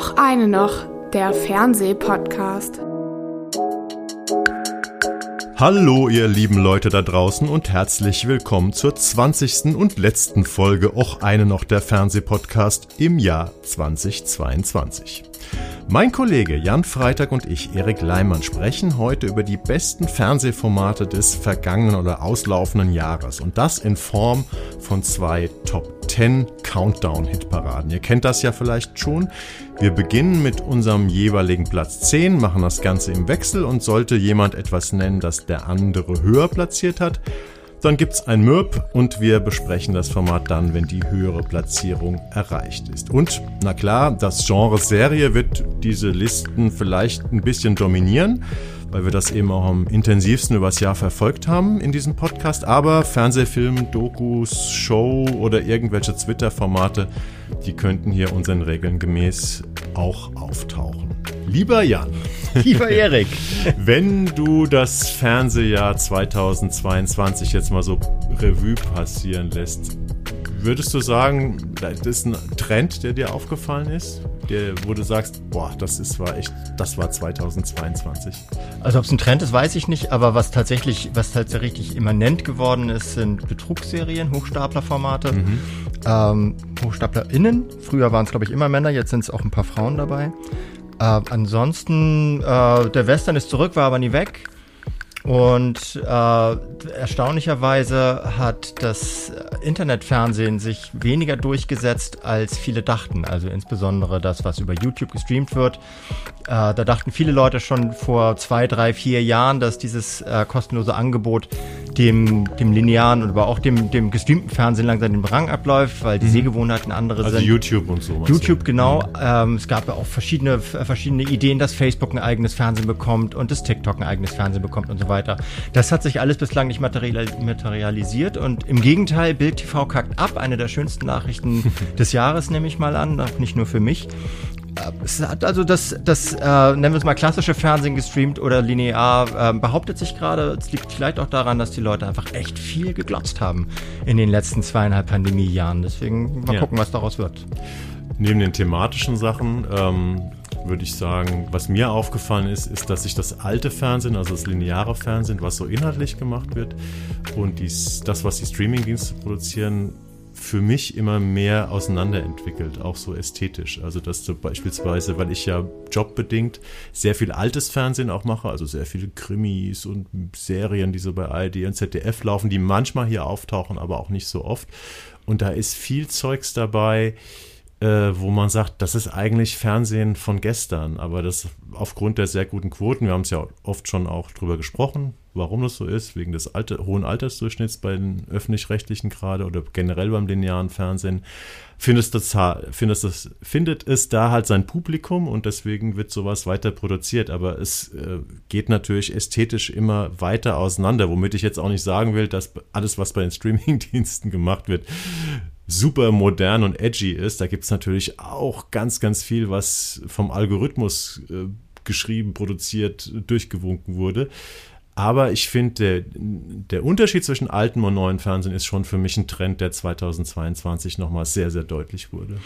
Och eine noch, der Fernsehpodcast. Hallo ihr lieben Leute da draußen und herzlich willkommen zur 20. und letzten Folge Och eine noch der Fernsehpodcast im Jahr 2022. Mein Kollege Jan Freitag und ich, Erik Leimann, sprechen heute über die besten Fernsehformate des vergangenen oder auslaufenden Jahres. Und das in Form von zwei Top 10 Countdown-Hitparaden. Ihr kennt das ja vielleicht schon. Wir beginnen mit unserem jeweiligen Platz 10, machen das Ganze im Wechsel und sollte jemand etwas nennen, das der andere höher platziert hat, dann gibt's ein MIRP und wir besprechen das Format dann, wenn die höhere Platzierung erreicht ist. Und na klar, das Genre Serie wird diese Listen vielleicht ein bisschen dominieren, weil wir das eben auch am intensivsten übers Jahr verfolgt haben in diesem Podcast. Aber Fernsehfilm, Dokus, Show oder irgendwelche Twitter-Formate, die könnten hier unseren Regeln gemäß auch auftauchen. Lieber Jan. Lieber Erik. Wenn du das Fernsehjahr 2022 jetzt mal so Revue passieren lässt, würdest du sagen, das ist ein Trend, der dir aufgefallen ist? Der, wo du sagst, boah, das ist, war echt, das war 2022. Also ob es ein Trend ist, weiß ich nicht, aber was tatsächlich, was tatsächlich immanent geworden ist, sind Betrugsserien, Hochstaplerformate. Mhm. Ähm, HochstaplerInnen. Früher waren es, glaube ich, immer Männer, jetzt sind es auch ein paar Frauen dabei. Äh, ansonsten, äh, der Western ist zurück, war aber nie weg. Und äh, erstaunlicherweise hat das Internetfernsehen sich weniger durchgesetzt, als viele dachten. Also insbesondere das, was über YouTube gestreamt wird. Äh, da dachten viele Leute schon vor zwei, drei, vier Jahren, dass dieses äh, kostenlose Angebot dem, dem linearen und aber auch dem, dem gestreamten Fernsehen langsam den Rang abläuft, weil die mhm. Sehgewohnheiten andere also sind. Also YouTube und so. YouTube, genau. Mhm. Ähm, es gab ja auch verschiedene, verschiedene Ideen, dass Facebook ein eigenes Fernsehen bekommt und das TikTok ein eigenes Fernsehen bekommt und so weiter. Das hat sich alles bislang nicht materialisiert und im Gegenteil, Bild TV kackt ab. Eine der schönsten Nachrichten des Jahres nehme ich mal an, nicht nur für mich. Äh, es hat also das, das äh, nennen wir es mal klassische Fernsehen gestreamt oder linear, äh, behauptet sich gerade. Es liegt vielleicht auch daran, dass die Leute einfach echt viel geglotzt haben in den letzten zweieinhalb Pandemiejahren. Deswegen mal ja. gucken, was daraus wird. Neben den thematischen Sachen ähm, würde ich sagen, was mir aufgefallen ist, ist, dass sich das alte Fernsehen, also das lineare Fernsehen, was so inhaltlich gemacht wird und dies, das, was die Streamingdienste produzieren, für mich immer mehr auseinanderentwickelt, auch so ästhetisch. Also dass du beispielsweise, weil ich ja jobbedingt sehr viel altes Fernsehen auch mache, also sehr viele Krimis und Serien, die so bei ARD und ZDF laufen, die manchmal hier auftauchen, aber auch nicht so oft. Und da ist viel Zeugs dabei, äh, wo man sagt, das ist eigentlich Fernsehen von gestern, aber das aufgrund der sehr guten Quoten, wir haben es ja oft schon auch drüber gesprochen, warum das so ist, wegen des Alter, hohen Altersdurchschnitts bei den öffentlich-rechtlichen gerade oder generell beim linearen Fernsehen, findet es, findet, es, findet es da halt sein Publikum und deswegen wird sowas weiter produziert, aber es äh, geht natürlich ästhetisch immer weiter auseinander, womit ich jetzt auch nicht sagen will, dass alles, was bei den Streamingdiensten gemacht wird, super modern und edgy ist. Da gibt es natürlich auch ganz, ganz viel, was vom Algorithmus äh, geschrieben, produziert, durchgewunken wurde. Aber ich finde, der, der Unterschied zwischen altem und neuen Fernsehen ist schon für mich ein Trend, der 2022 nochmal sehr, sehr deutlich wurde.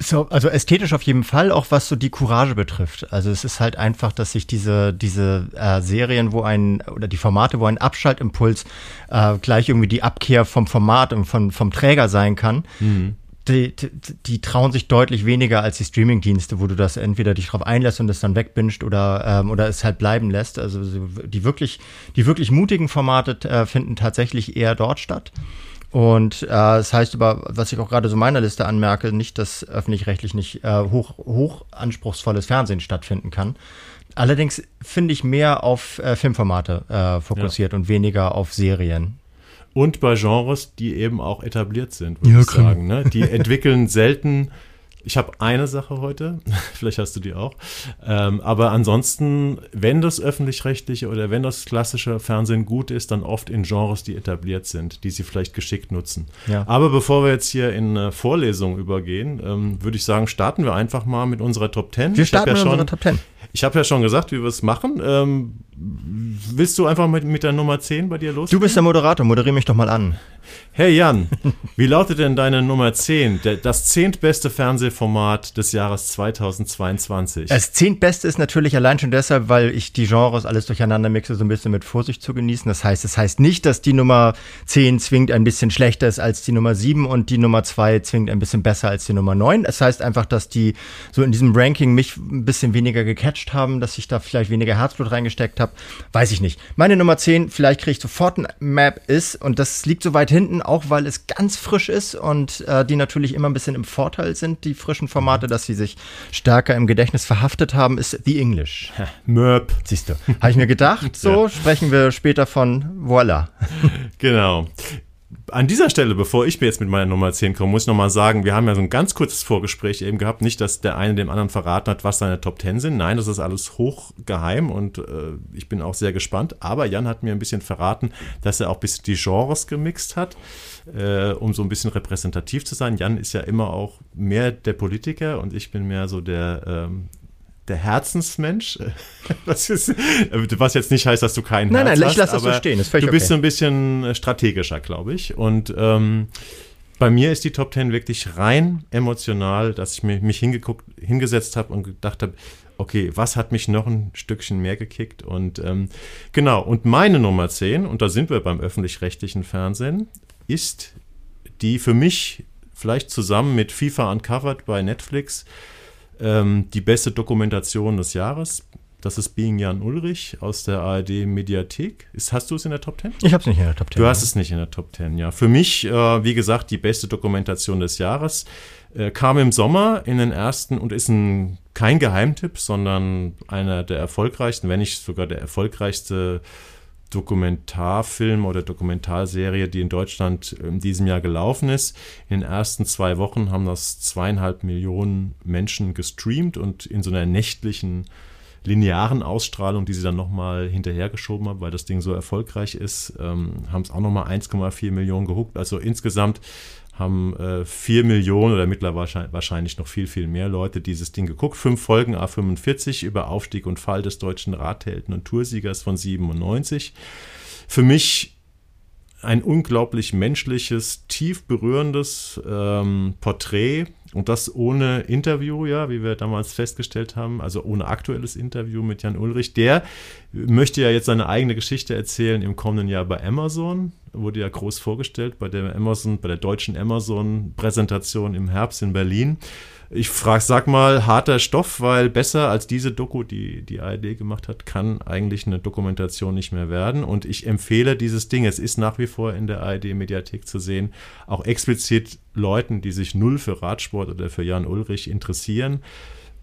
So, also ästhetisch auf jeden Fall, auch was so die Courage betrifft. Also es ist halt einfach, dass sich diese, diese äh, Serien, wo ein, oder die Formate, wo ein Abschaltimpuls äh, gleich irgendwie die Abkehr vom Format und von, vom Träger sein kann, mhm die, die, die, trauen sich deutlich weniger als die Streamingdienste, wo du das entweder dich drauf einlässt und es dann wegbinscht oder, ähm, oder es halt bleiben lässt. Also die wirklich, die wirklich mutigen Formate äh, finden tatsächlich eher dort statt. Und äh, das heißt aber, was ich auch gerade so meiner Liste anmerke, nicht, dass öffentlich-rechtlich nicht äh, hoch, hoch anspruchsvolles Fernsehen stattfinden kann. Allerdings finde ich mehr auf äh, Filmformate äh, fokussiert ja. und weniger auf Serien. Und bei Genres, die eben auch etabliert sind, würde ja, ich sagen. Ne? Die entwickeln selten. Ich habe eine Sache heute, vielleicht hast du die auch. Ähm, aber ansonsten, wenn das öffentlich-rechtliche oder wenn das klassische Fernsehen gut ist, dann oft in Genres, die etabliert sind, die sie vielleicht geschickt nutzen. Ja. Aber bevor wir jetzt hier in eine Vorlesung übergehen, ähm, würde ich sagen, starten wir einfach mal mit unserer Top 10. Wir starten ja mit schon, unserer Top 10. Ich habe ja schon gesagt, wie wir es machen. Ähm, willst du einfach mit, mit der Nummer 10 bei dir los? Du bist der Moderator, moderiere mich doch mal an. Hey Jan, wie lautet denn deine Nummer 10, das zehntbeste Fernsehformat des Jahres 2022? Das zehntbeste ist natürlich allein schon deshalb, weil ich die Genres alles durcheinander mixe, so ein bisschen mit Vorsicht zu genießen. Das heißt, es das heißt nicht, dass die Nummer 10 zwingend ein bisschen schlechter ist als die Nummer 7 und die Nummer 2 zwingend ein bisschen besser als die Nummer 9. Es heißt einfach, dass die so in diesem Ranking mich ein bisschen weniger gecatcht haben, dass ich da vielleicht weniger Herzblut reingesteckt habe. Weiß ich nicht. Meine Nummer 10, vielleicht kriege ich sofort ein Map, ist, und das liegt so weit hinten, auch weil es ganz frisch ist und äh, die natürlich immer ein bisschen im Vorteil sind, die frischen Formate, dass sie sich stärker im Gedächtnis verhaftet haben, ist The English. Möp. Siehst du. Habe ich mir gedacht, so ja. sprechen wir später von Voila. genau an dieser Stelle, bevor ich mir jetzt mit meiner Nummer 10 komme, muss ich nochmal sagen, wir haben ja so ein ganz kurzes Vorgespräch eben gehabt. Nicht, dass der eine dem anderen verraten hat, was seine Top 10 sind. Nein, das ist alles hochgeheim und äh, ich bin auch sehr gespannt. Aber Jan hat mir ein bisschen verraten, dass er auch ein bisschen die Genres gemixt hat, äh, um so ein bisschen repräsentativ zu sein. Jan ist ja immer auch mehr der Politiker und ich bin mehr so der ähm, der Herzensmensch, was, ist, was, jetzt nicht heißt, dass du keinen nein, Herz nein, hast. Nein, nein, ich lasse das so stehen. Das du bist okay. so ein bisschen äh, strategischer, glaube ich. Und ähm, bei mir ist die Top Ten wirklich rein emotional, dass ich mich, mich hingeguckt, hingesetzt habe und gedacht habe, okay, was hat mich noch ein Stückchen mehr gekickt? Und ähm, genau, und meine Nummer 10, und da sind wir beim öffentlich-rechtlichen Fernsehen, ist die für mich vielleicht zusammen mit FIFA Uncovered bei Netflix ähm, die beste Dokumentation des Jahres. Das ist Being Jan Ulrich aus der ARD Mediathek. Ist, hast du es in der Top 10? Ich habe es nicht in der Top 10. Du hast es nicht in der Top 10, ja. Für mich, äh, wie gesagt, die beste Dokumentation des Jahres. Äh, kam im Sommer in den ersten und ist ein, kein Geheimtipp, sondern einer der erfolgreichsten, wenn nicht sogar der erfolgreichste Dokumentarfilm oder Dokumentarserie, die in Deutschland in diesem Jahr gelaufen ist. In den ersten zwei Wochen haben das zweieinhalb Millionen Menschen gestreamt und in so einer nächtlichen linearen Ausstrahlung, die sie dann nochmal hinterhergeschoben haben, weil das Ding so erfolgreich ist, ähm, haben es auch nochmal 1,4 Millionen gehuckt. Also insgesamt haben äh, 4 Millionen oder mittlerweile wahrscheinlich noch viel, viel mehr Leute dieses Ding geguckt. Fünf Folgen A45 über Aufstieg und Fall des deutschen Radhelden und Toursiegers von 97. Für mich ein unglaublich menschliches, tief berührendes ähm, Porträt und das ohne Interview, ja, wie wir damals festgestellt haben, also ohne aktuelles Interview mit Jan Ulrich. Der möchte ja jetzt seine eigene Geschichte erzählen im kommenden Jahr bei Amazon. Wurde ja groß vorgestellt bei der Amazon, bei der deutschen Amazon-Präsentation im Herbst in Berlin. Ich frage, sag mal, harter Stoff, weil besser als diese Doku, die die ARD gemacht hat, kann eigentlich eine Dokumentation nicht mehr werden. Und ich empfehle dieses Ding. Es ist nach wie vor in der ARD-Mediathek zu sehen. Auch explizit Leuten, die sich null für Radsport oder für Jan Ulrich interessieren.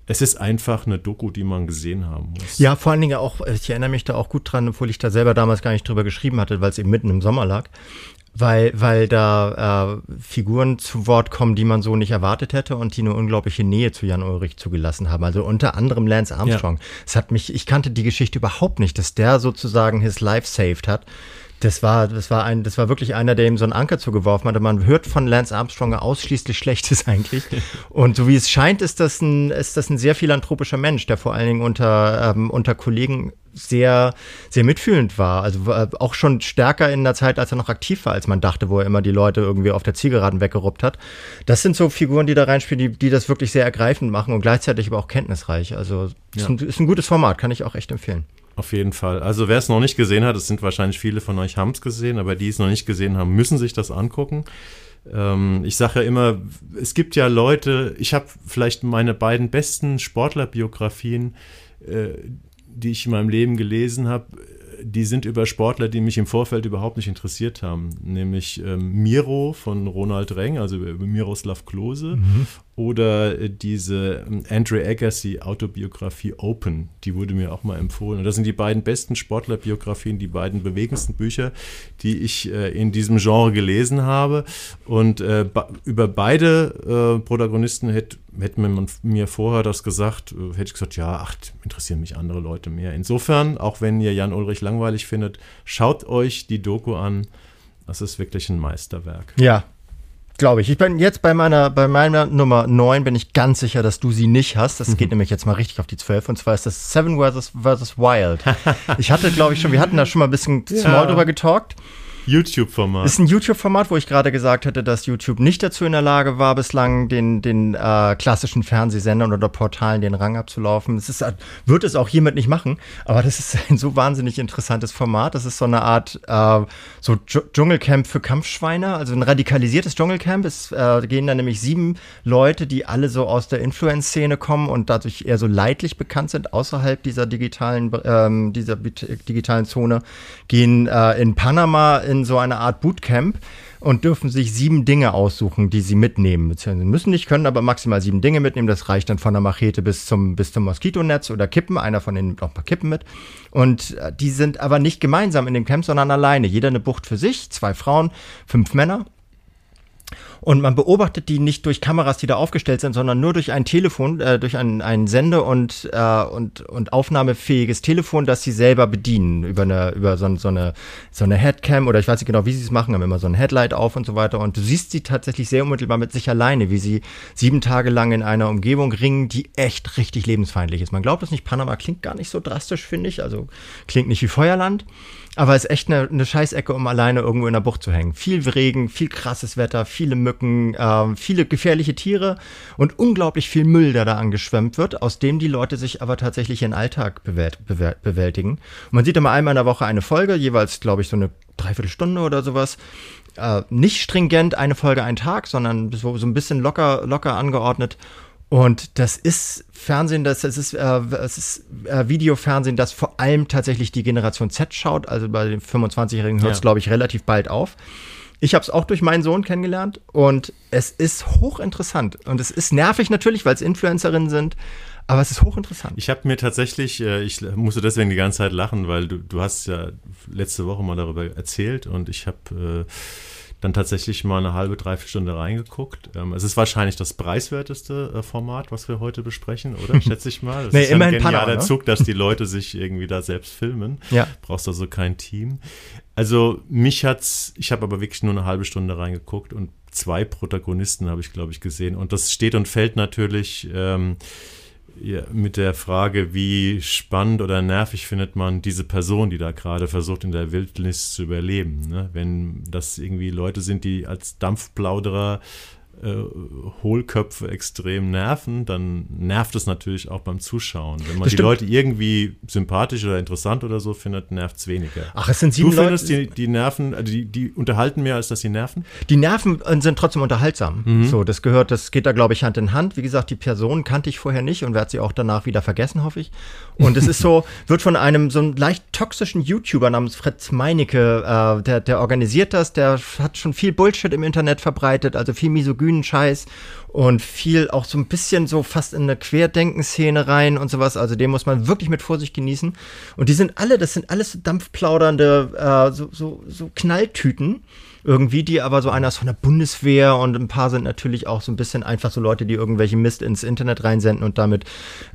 Es ist einfach eine Doku, die man gesehen haben muss. Ja, vor allen Dingen auch, ich erinnere mich da auch gut dran, obwohl ich da selber damals gar nicht drüber geschrieben hatte, weil es eben mitten im Sommer lag weil, weil da äh, Figuren zu Wort kommen, die man so nicht erwartet hätte und die eine unglaubliche Nähe zu Jan Ulrich zugelassen haben. Also unter anderem Lance Armstrong. Es ja. hat mich, ich kannte die Geschichte überhaupt nicht, dass der sozusagen his life saved hat. Das war, das war ein, das war wirklich einer, der ihm so einen Anker zugeworfen hatte. Man hört von Lance Armstrong ausschließlich Schlechtes eigentlich. Und so wie es scheint, ist das ein, ist das ein sehr philanthropischer Mensch, der vor allen Dingen unter, ähm, unter Kollegen sehr, sehr mitfühlend war. Also äh, auch schon stärker in der Zeit, als er noch aktiv war, als man dachte, wo er immer die Leute irgendwie auf der Zielgeraden weggeruppt hat. Das sind so Figuren, die da reinspielen, die, die das wirklich sehr ergreifend machen und gleichzeitig aber auch kenntnisreich. Also ja. ist, ein, ist ein gutes Format, kann ich auch echt empfehlen. Auf jeden Fall. Also wer es noch nicht gesehen hat, es sind wahrscheinlich viele von euch haben es gesehen, aber die es noch nicht gesehen haben, müssen sich das angucken. Ähm, ich sage ja immer, es gibt ja Leute, ich habe vielleicht meine beiden besten Sportlerbiografien, äh, die ich in meinem Leben gelesen habe, die sind über Sportler, die mich im Vorfeld überhaupt nicht interessiert haben. Nämlich ähm, Miro von Ronald Reng, also Miroslav Klose, mhm. Oder äh, diese ähm, Andre Agassi Autobiografie Open, die wurde mir auch mal empfohlen. Und das sind die beiden besten Sportlerbiografien, die beiden bewegendsten Bücher, die ich äh, in diesem Genre gelesen habe. Und äh, über beide Protagonisten hätte hätte man mir vorher das gesagt, hätte ich gesagt, ja, ach, interessieren mich andere Leute mehr. Insofern, auch wenn ihr Jan Ulrich langweilig findet, schaut euch die Doku an. Das ist wirklich ein Meisterwerk. Ja, Glaube ich. Ich bin jetzt bei meiner, bei meiner Nummer 9 bin ich ganz sicher, dass du sie nicht hast. Das mhm. geht nämlich jetzt mal richtig auf die 12. Und zwar ist das Seven vs. vs. Wild. ich hatte, glaube ich, schon, wir hatten da schon mal ein bisschen ja. small drüber getalkt. YouTube-Format. Ist ein YouTube-Format, wo ich gerade gesagt hätte, dass YouTube nicht dazu in der Lage war, bislang den, den äh, klassischen Fernsehsendern oder Portalen den Rang abzulaufen. Es ist, wird es auch hiermit nicht machen, aber das ist ein so wahnsinnig interessantes Format. Das ist so eine Art äh, so Dschungelcamp für Kampfschweine, also ein radikalisiertes Dschungelcamp. Es äh, gehen da nämlich sieben Leute, die alle so aus der Influence-Szene kommen und dadurch eher so leidlich bekannt sind außerhalb dieser digitalen, ähm, dieser digitalen Zone, gehen äh, in Panama in in so eine Art Bootcamp und dürfen sich sieben Dinge aussuchen, die sie mitnehmen. Sie müssen nicht, können aber maximal sieben Dinge mitnehmen. Das reicht dann von der Machete bis zum, bis zum Moskitonetz oder Kippen. Einer von denen nimmt auch ein paar Kippen mit. Und äh, die sind aber nicht gemeinsam in dem Camp, sondern alleine. Jeder eine Bucht für sich, zwei Frauen, fünf Männer. Und man beobachtet die nicht durch Kameras, die da aufgestellt sind, sondern nur durch ein Telefon, äh, durch ein, ein Sende- und, äh, und, und aufnahmefähiges Telefon, das sie selber bedienen. Über eine, über so, so, eine, so eine Headcam oder ich weiß nicht genau, wie sie es machen, haben immer so ein Headlight auf und so weiter. Und du siehst sie tatsächlich sehr unmittelbar mit sich alleine, wie sie sieben Tage lang in einer Umgebung ringen, die echt richtig lebensfeindlich ist. Man glaubt es nicht, Panama klingt gar nicht so drastisch, finde ich. Also klingt nicht wie Feuerland. Aber es ist echt eine, eine Scheißecke, um alleine irgendwo in der Bucht zu hängen. Viel Regen, viel krasses Wetter, viele Mücken, äh, viele gefährliche Tiere und unglaublich viel Müll, der da angeschwemmt wird, aus dem die Leute sich aber tatsächlich ihren Alltag bewältigen. Und man sieht immer einmal in der Woche eine Folge, jeweils, glaube ich, so eine Dreiviertelstunde oder sowas. Äh, nicht stringent eine Folge ein Tag, sondern so, so ein bisschen locker, locker angeordnet. Und das ist Fernsehen, das, das ist, äh, es ist äh, Videofernsehen, das vor allem tatsächlich die Generation Z schaut. Also bei den 25-Jährigen hört es, ja. glaube ich, relativ bald auf. Ich habe es auch durch meinen Sohn kennengelernt und es ist hochinteressant. Und es ist nervig natürlich, weil es Influencerinnen sind, aber es ist hochinteressant. Ich habe mir tatsächlich, äh, ich musste deswegen die ganze Zeit lachen, weil du, du hast ja letzte Woche mal darüber erzählt und ich habe äh, dann tatsächlich mal eine halbe, dreiviertel Stunde reingeguckt. Ähm, es ist wahrscheinlich das preiswerteste äh, Format, was wir heute besprechen, oder? Schätze ich mal. Das nee, ist immerhin ein genialer ne? Zug, dass die Leute sich irgendwie da selbst filmen. Ja. Brauchst also kein Team. Also mich hat's, ich habe aber wirklich nur eine halbe Stunde reingeguckt und zwei Protagonisten habe ich, glaube ich, gesehen. Und das steht und fällt natürlich ähm, mit der Frage, wie spannend oder nervig findet man diese Person, die da gerade versucht, in der Wildnis zu überleben. Ne? Wenn das irgendwie Leute sind, die als Dampfplauderer äh, Hohlköpfe extrem nerven, dann nervt es natürlich auch beim Zuschauen. Wenn man die Leute irgendwie sympathisch oder interessant oder so findet, nervt es weniger. Ach, es sind sieben Du findest, Leute, die, die nerven, also die, die unterhalten mehr, als dass sie nerven? Die nerven äh, sind trotzdem unterhaltsam. Mhm. So, das gehört, das geht da, glaube ich, Hand in Hand. Wie gesagt, die Person kannte ich vorher nicht und werde sie auch danach wieder vergessen, hoffe ich. Und es ist so, wird von einem so einem leicht toxischen YouTuber namens Fritz Meinecke, äh, der, der organisiert das, der hat schon viel Bullshit im Internet verbreitet, also viel Misogyn Bühnenscheiß und viel auch so ein bisschen so fast in eine Querdenkenszene rein und sowas. Also den muss man wirklich mit Vorsicht genießen. Und die sind alle, das sind alles so dampfplaudernde, äh, so, so, so Knalltüten irgendwie, die aber so einer ist von der Bundeswehr und ein paar sind natürlich auch so ein bisschen einfach so Leute, die irgendwelche Mist ins Internet reinsenden und damit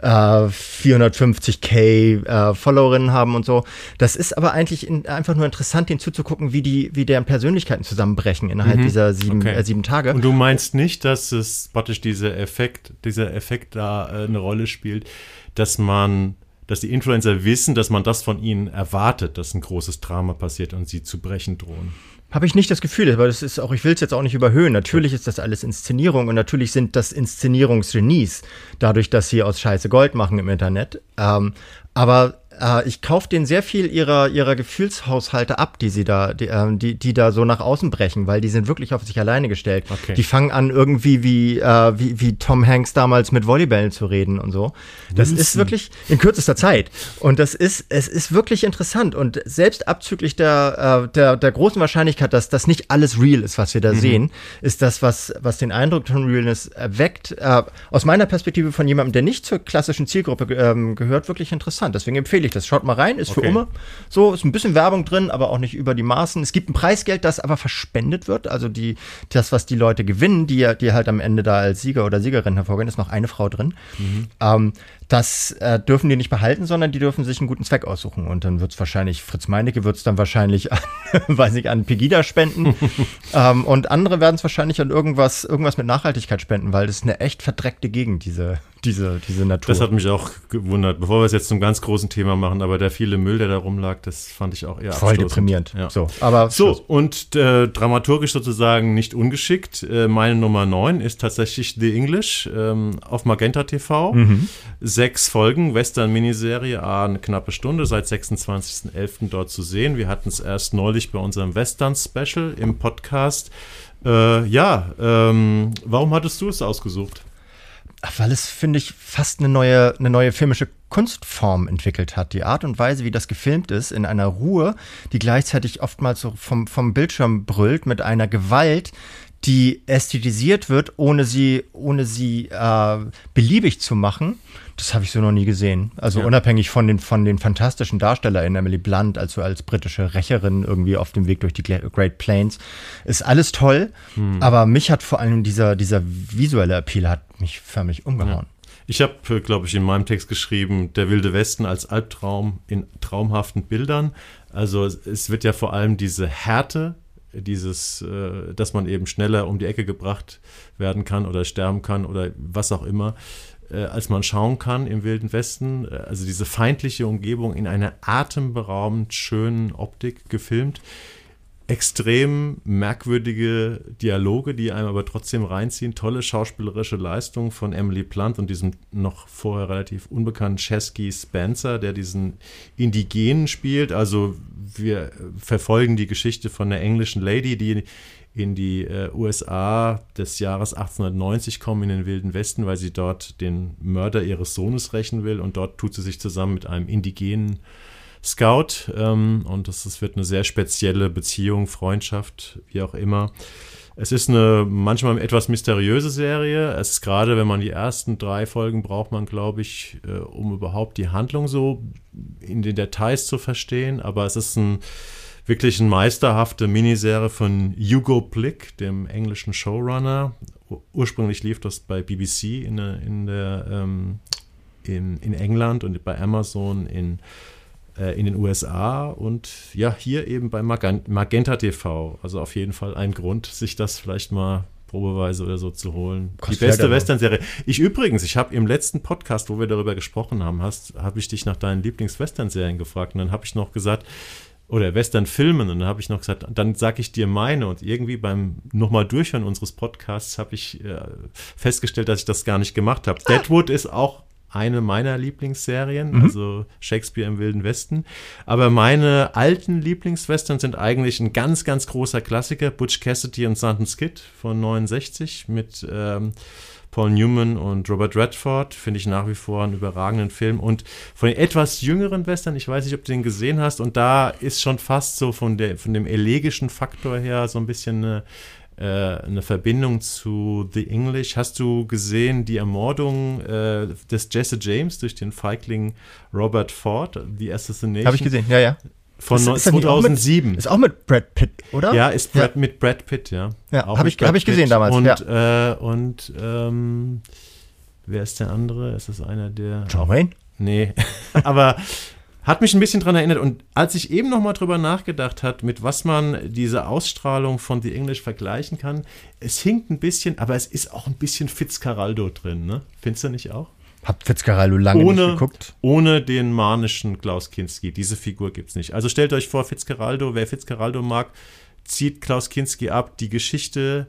äh, 450k äh, Followerinnen haben und so. Das ist aber eigentlich in, einfach nur interessant, denen zuzugucken, wie die, wie deren Persönlichkeiten zusammenbrechen innerhalb mhm. dieser sieben, okay. äh, sieben Tage. Und du meinst nicht, dass es praktisch dieser Effekt, dieser Effekt da äh, eine Rolle spielt, dass man dass die Influencer wissen, dass man das von ihnen erwartet, dass ein großes Drama passiert und sie zu brechen drohen. Habe ich nicht das Gefühl, weil das ist auch, ich will es jetzt auch nicht überhöhen. Natürlich ist das alles Inszenierung und natürlich sind das Inszenierungsgenies, dadurch, dass sie aus Scheiße Gold machen im Internet. Ähm, aber äh, ich kaufe denen sehr viel ihrer, ihrer Gefühlshaushalte ab, die sie da, die, äh, die, die da so nach außen brechen, weil die sind wirklich auf sich alleine gestellt. Okay. Die fangen an, irgendwie wie, äh, wie, wie Tom Hanks damals mit Volleybällen zu reden und so. Das Wilson. ist wirklich in kürzester Zeit. Und das ist, es ist wirklich interessant. Und selbst abzüglich der, äh, der, der großen Wahrscheinlichkeit, dass das nicht alles real ist, was wir da mhm. sehen, ist das, was, was den Eindruck von Realness erweckt, äh, aus meiner Perspektive von jemandem, der nicht zur klassischen Zielgruppe ähm, gehört, wirklich interessant. Deswegen empfehle empfehle ich das. Schaut mal rein, ist für Okay. Umme. So, ist ein bisschen Werbung drin, aber auch nicht über die Maßen. Es gibt ein Preisgeld, das aber verspendet wird. Also die, das, was die Leute gewinnen, die, ja- die halt am Ende da als Sieger oder Siegerin hervorgehen, ist noch eine Frau drin. Ähm, das äh, dürfen die nicht behalten, sondern die dürfen sich einen guten Zweck aussuchen. Und dann wird es wahrscheinlich, Fritz Meinecke wird es dann wahrscheinlich an, weiß nicht, an Pegida spenden. ähm, und andere werden es wahrscheinlich an irgendwas, irgendwas mit Nachhaltigkeit spenden, weil das ist eine echt verdreckte Gegend, diese, diese, diese Natur. Das hat mich auch gewundert, bevor wir es jetzt zum ganz großen Thema machen, aber der viele Müll, der da rumlag, das fand ich auch eher Voll deprimierend. Ja. So, aber So, Schluss. und äh, dramaturgisch sozusagen nicht ungeschickt. Äh, meine Nummer 9 ist tatsächlich The English ähm, auf Magenta TV. Mhm. Sechs Folgen, Western-Miniserie, eine knappe Stunde, seit 26.11. dort zu sehen. Wir hatten es erst neulich bei unserem Western-Special im Podcast. Äh, ja, ähm, warum hattest du es ausgesucht? Weil es, finde ich, fast eine neue, eine neue filmische Kunstform entwickelt hat. Die Art und Weise, wie das gefilmt ist, in einer Ruhe, die gleichzeitig oftmals so vom, vom Bildschirm brüllt, mit einer Gewalt, die ästhetisiert wird, ohne sie, ohne sie äh, beliebig zu machen. Das habe ich so noch nie gesehen. Also Ja. unabhängig von den, von den fantastischen DarstellerInnen, Emily Blunt, also als britische Rächerin irgendwie auf dem Weg durch die Great Plains, ist alles toll. Aber mich hat vor allem dieser, dieser visuelle Appeal hat mich förmlich umgehauen. Ich habe, glaube ich, in meinem Text geschrieben, der wilde Westen als Albtraum in traumhaften Bildern. Also es wird ja vor allem diese Härte, dieses, äh, dass man eben schneller um die Ecke gebracht werden kann oder sterben kann oder was auch immer, äh, als man schauen kann im wilden Westen. Äh, Also diese feindliche Umgebung in einer atemberaubend schönen Optik gefilmt extrem merkwürdige Dialoge, die einem aber trotzdem reinziehen. Tolle schauspielerische Leistung von Emily Blunt und diesem noch vorher relativ unbekannten Chesky Spencer, der diesen Indigenen spielt. Also wir verfolgen die Geschichte von einer englischen Lady, die in die äh, USA des Jahres 1890 kommen, in den Wilden Westen, weil sie dort den Mörder ihres Sohnes rächen will. Und dort tut sie sich zusammen mit einem indigenen Scout ähm, und das, das wird eine sehr spezielle Beziehung, Freundschaft, wie auch immer. Es ist eine manchmal etwas mysteriöse Serie. Es ist gerade, wenn man die ersten drei Folgen braucht man, glaube ich, äh, um überhaupt die Handlung so in den Details zu verstehen. Aber es ist ein wirklich eine meisterhafte Miniserie von Hugo Blick, dem englischen Showrunner. Ur- Ursprünglich lief das bei BBC in, der- in, der, ähm, in, in England und bei Amazon in in den USA und ja, hier eben bei Magenta TV. Also auf jeden Fall ein Grund, sich das vielleicht mal probeweise oder so zu holen. Kostet die beste dann Western-Serie. Ich übrigens, ich habe im letzten Podcast, wo wir darüber gesprochen haben, hast, habe ich dich nach deinen Lieblings-Western-Serien gefragt und dann habe ich noch gesagt, oder Western-Filmen und dann habe ich noch gesagt, dann sage ich dir meine und irgendwie beim nochmal Durchhören unseres Podcasts habe ich äh, festgestellt, dass ich das gar nicht gemacht habe. Deadwood ist auch eine meiner Lieblingsserien, also Shakespeare im Wilden Westen. Aber meine alten Lieblingswestern sind eigentlich ein ganz, ganz großer Klassiker, Butch Cassidy und Sundance Kid von 69 mit ähm, Paul Newman und Robert Redford. Finde ich nach wie vor einen überragenden Film. Und von den etwas jüngeren Western, ich weiß nicht, ob du den gesehen hast, und da ist schon fast so von, der, von dem elegischen Faktor her so ein bisschen eine, äh, eine Verbindung zu The English. Hast du gesehen die Ermordung äh, des Jesse James durch den Feigling Robert Ford, The Assassination? Habe ich gesehen, ja, ja. Von Ist- ist das nicht auch mit- 2007. Ist auch mit Brad Pitt, oder? Ja, ist Brad, mit Brad Pitt, ja. Ja, Auch hab mit ich- hab ich gesehen damals, Und, ja. äh, und ähm, wer ist der andere? Ist das einer der. John Wayne? Nee, aber hat mich ein bisschen dran erinnert. Und als ich eben noch mal drüber nachgedacht hat, mit was man diese Ausstrahlung von The English vergleichen kann, es hinkt ein bisschen, aber es ist auch ein bisschen Fitzcarraldo drin, ne? Findest du nicht auch? Hab Fitzcarraldo lange ohne, nicht geguckt. ohne den manischen Klaus Kinski. Diese Figur gibt es nicht. Also stellt euch vor, Fitzcarraldo, wer Fitzcarraldo mag, zieht Klaus Kinski ab. Die Geschichte,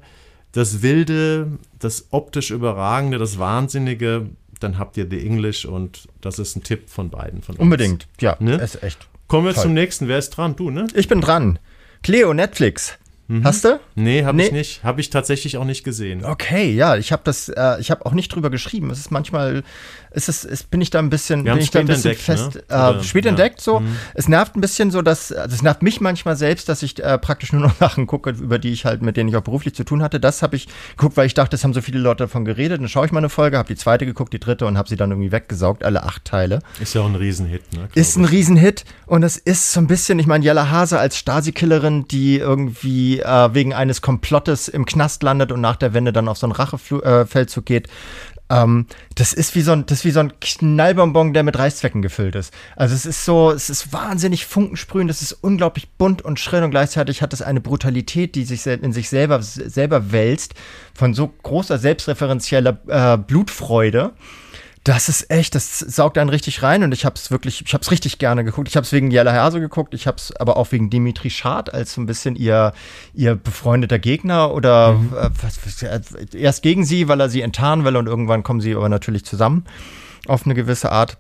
das Wilde, das optisch Überragende, das Wahnsinnige, dann habt ihr The English und das ist ein Tipp von beiden von uns. Unbedingt, ja, Ne? ist echt. Kommen wir Toll. zum nächsten. Wer ist dran? Du, ne? Ich bin dran. Cleo, Netflix. Mhm. Hast du? Nee, habe Nee. ich nicht. Habe ich tatsächlich auch nicht gesehen. Okay, ja, ich habe das, äh, ich habe auch nicht drüber geschrieben. Es ist manchmal, ist es, ist, bin ich da ein bisschen, bin ich da ein bisschen entdeckt, fest, ne? äh, spät ja. entdeckt. So, Mhm. es nervt ein bisschen so, dass, also es nervt mich manchmal selbst, dass ich äh, praktisch nur noch Sachen gucke, über die ich halt, mit denen ich auch beruflich zu tun hatte. Das habe ich geguckt, weil ich dachte, es haben so viele Leute davon geredet. Dann schaue ich mal eine Folge, habe die zweite geguckt, die dritte und habe sie dann irgendwie weggesaugt, alle acht Teile. Ist ja auch ein Riesenhit, ne? Ist ein. Riesenhit und es ist so ein bisschen, ich meine, Jella Hase als Stasi-Killerin, die irgendwie äh, wegen eines Komplottes im Knast landet und nach der Wende dann auf so einen Rachefeldzug geht. Ähm, das ist wie so ein, das ist wie so ein Knallbonbon, der mit Reißzwecken gefüllt ist. Also es ist so, es ist wahnsinnig funkensprühend, es ist unglaublich bunt und schrill und gleichzeitig hat es eine Brutalität, die sich in sich selber selber wälzt, von so großer selbstreferenzieller äh, Blutfreude. Das ist echt, das saugt einen richtig rein und ich habe es wirklich, ich habe es richtig gerne geguckt. Ich habe es wegen Jella Hase geguckt, ich habe es aber auch wegen Dimitri Schad als so ein bisschen ihr, ihr befreundeter Gegner oder äh, was, was, äh, erst gegen sie, weil er sie enttarnen will und irgendwann kommen sie aber natürlich zusammen auf eine gewisse Art.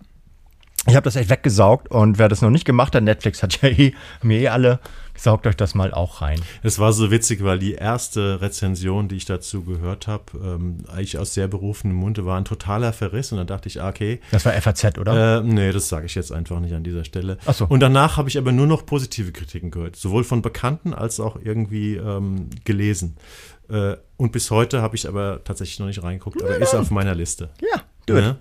Ich habe das echt weggesaugt und wer das noch nicht gemacht hat, Netflix hat ja eh, haben ja eh alle, saugt euch das mal auch rein. Es war so witzig, weil die erste Rezension, die ich dazu gehört habe, ähm, eigentlich aus sehr berufenem Munde, war ein totaler Verriss. Und dann dachte ich, ah, okay, Das war FAZ, oder? Äh, nee, das sage ich jetzt einfach nicht an dieser Stelle. Ach so. Und danach habe ich aber nur noch positive Kritiken gehört, sowohl von Bekannten als auch irgendwie ähm, gelesen. Äh, und bis heute habe ich aber tatsächlich noch nicht reingeguckt, aber ist auf meiner Liste. ja, gut. Ne?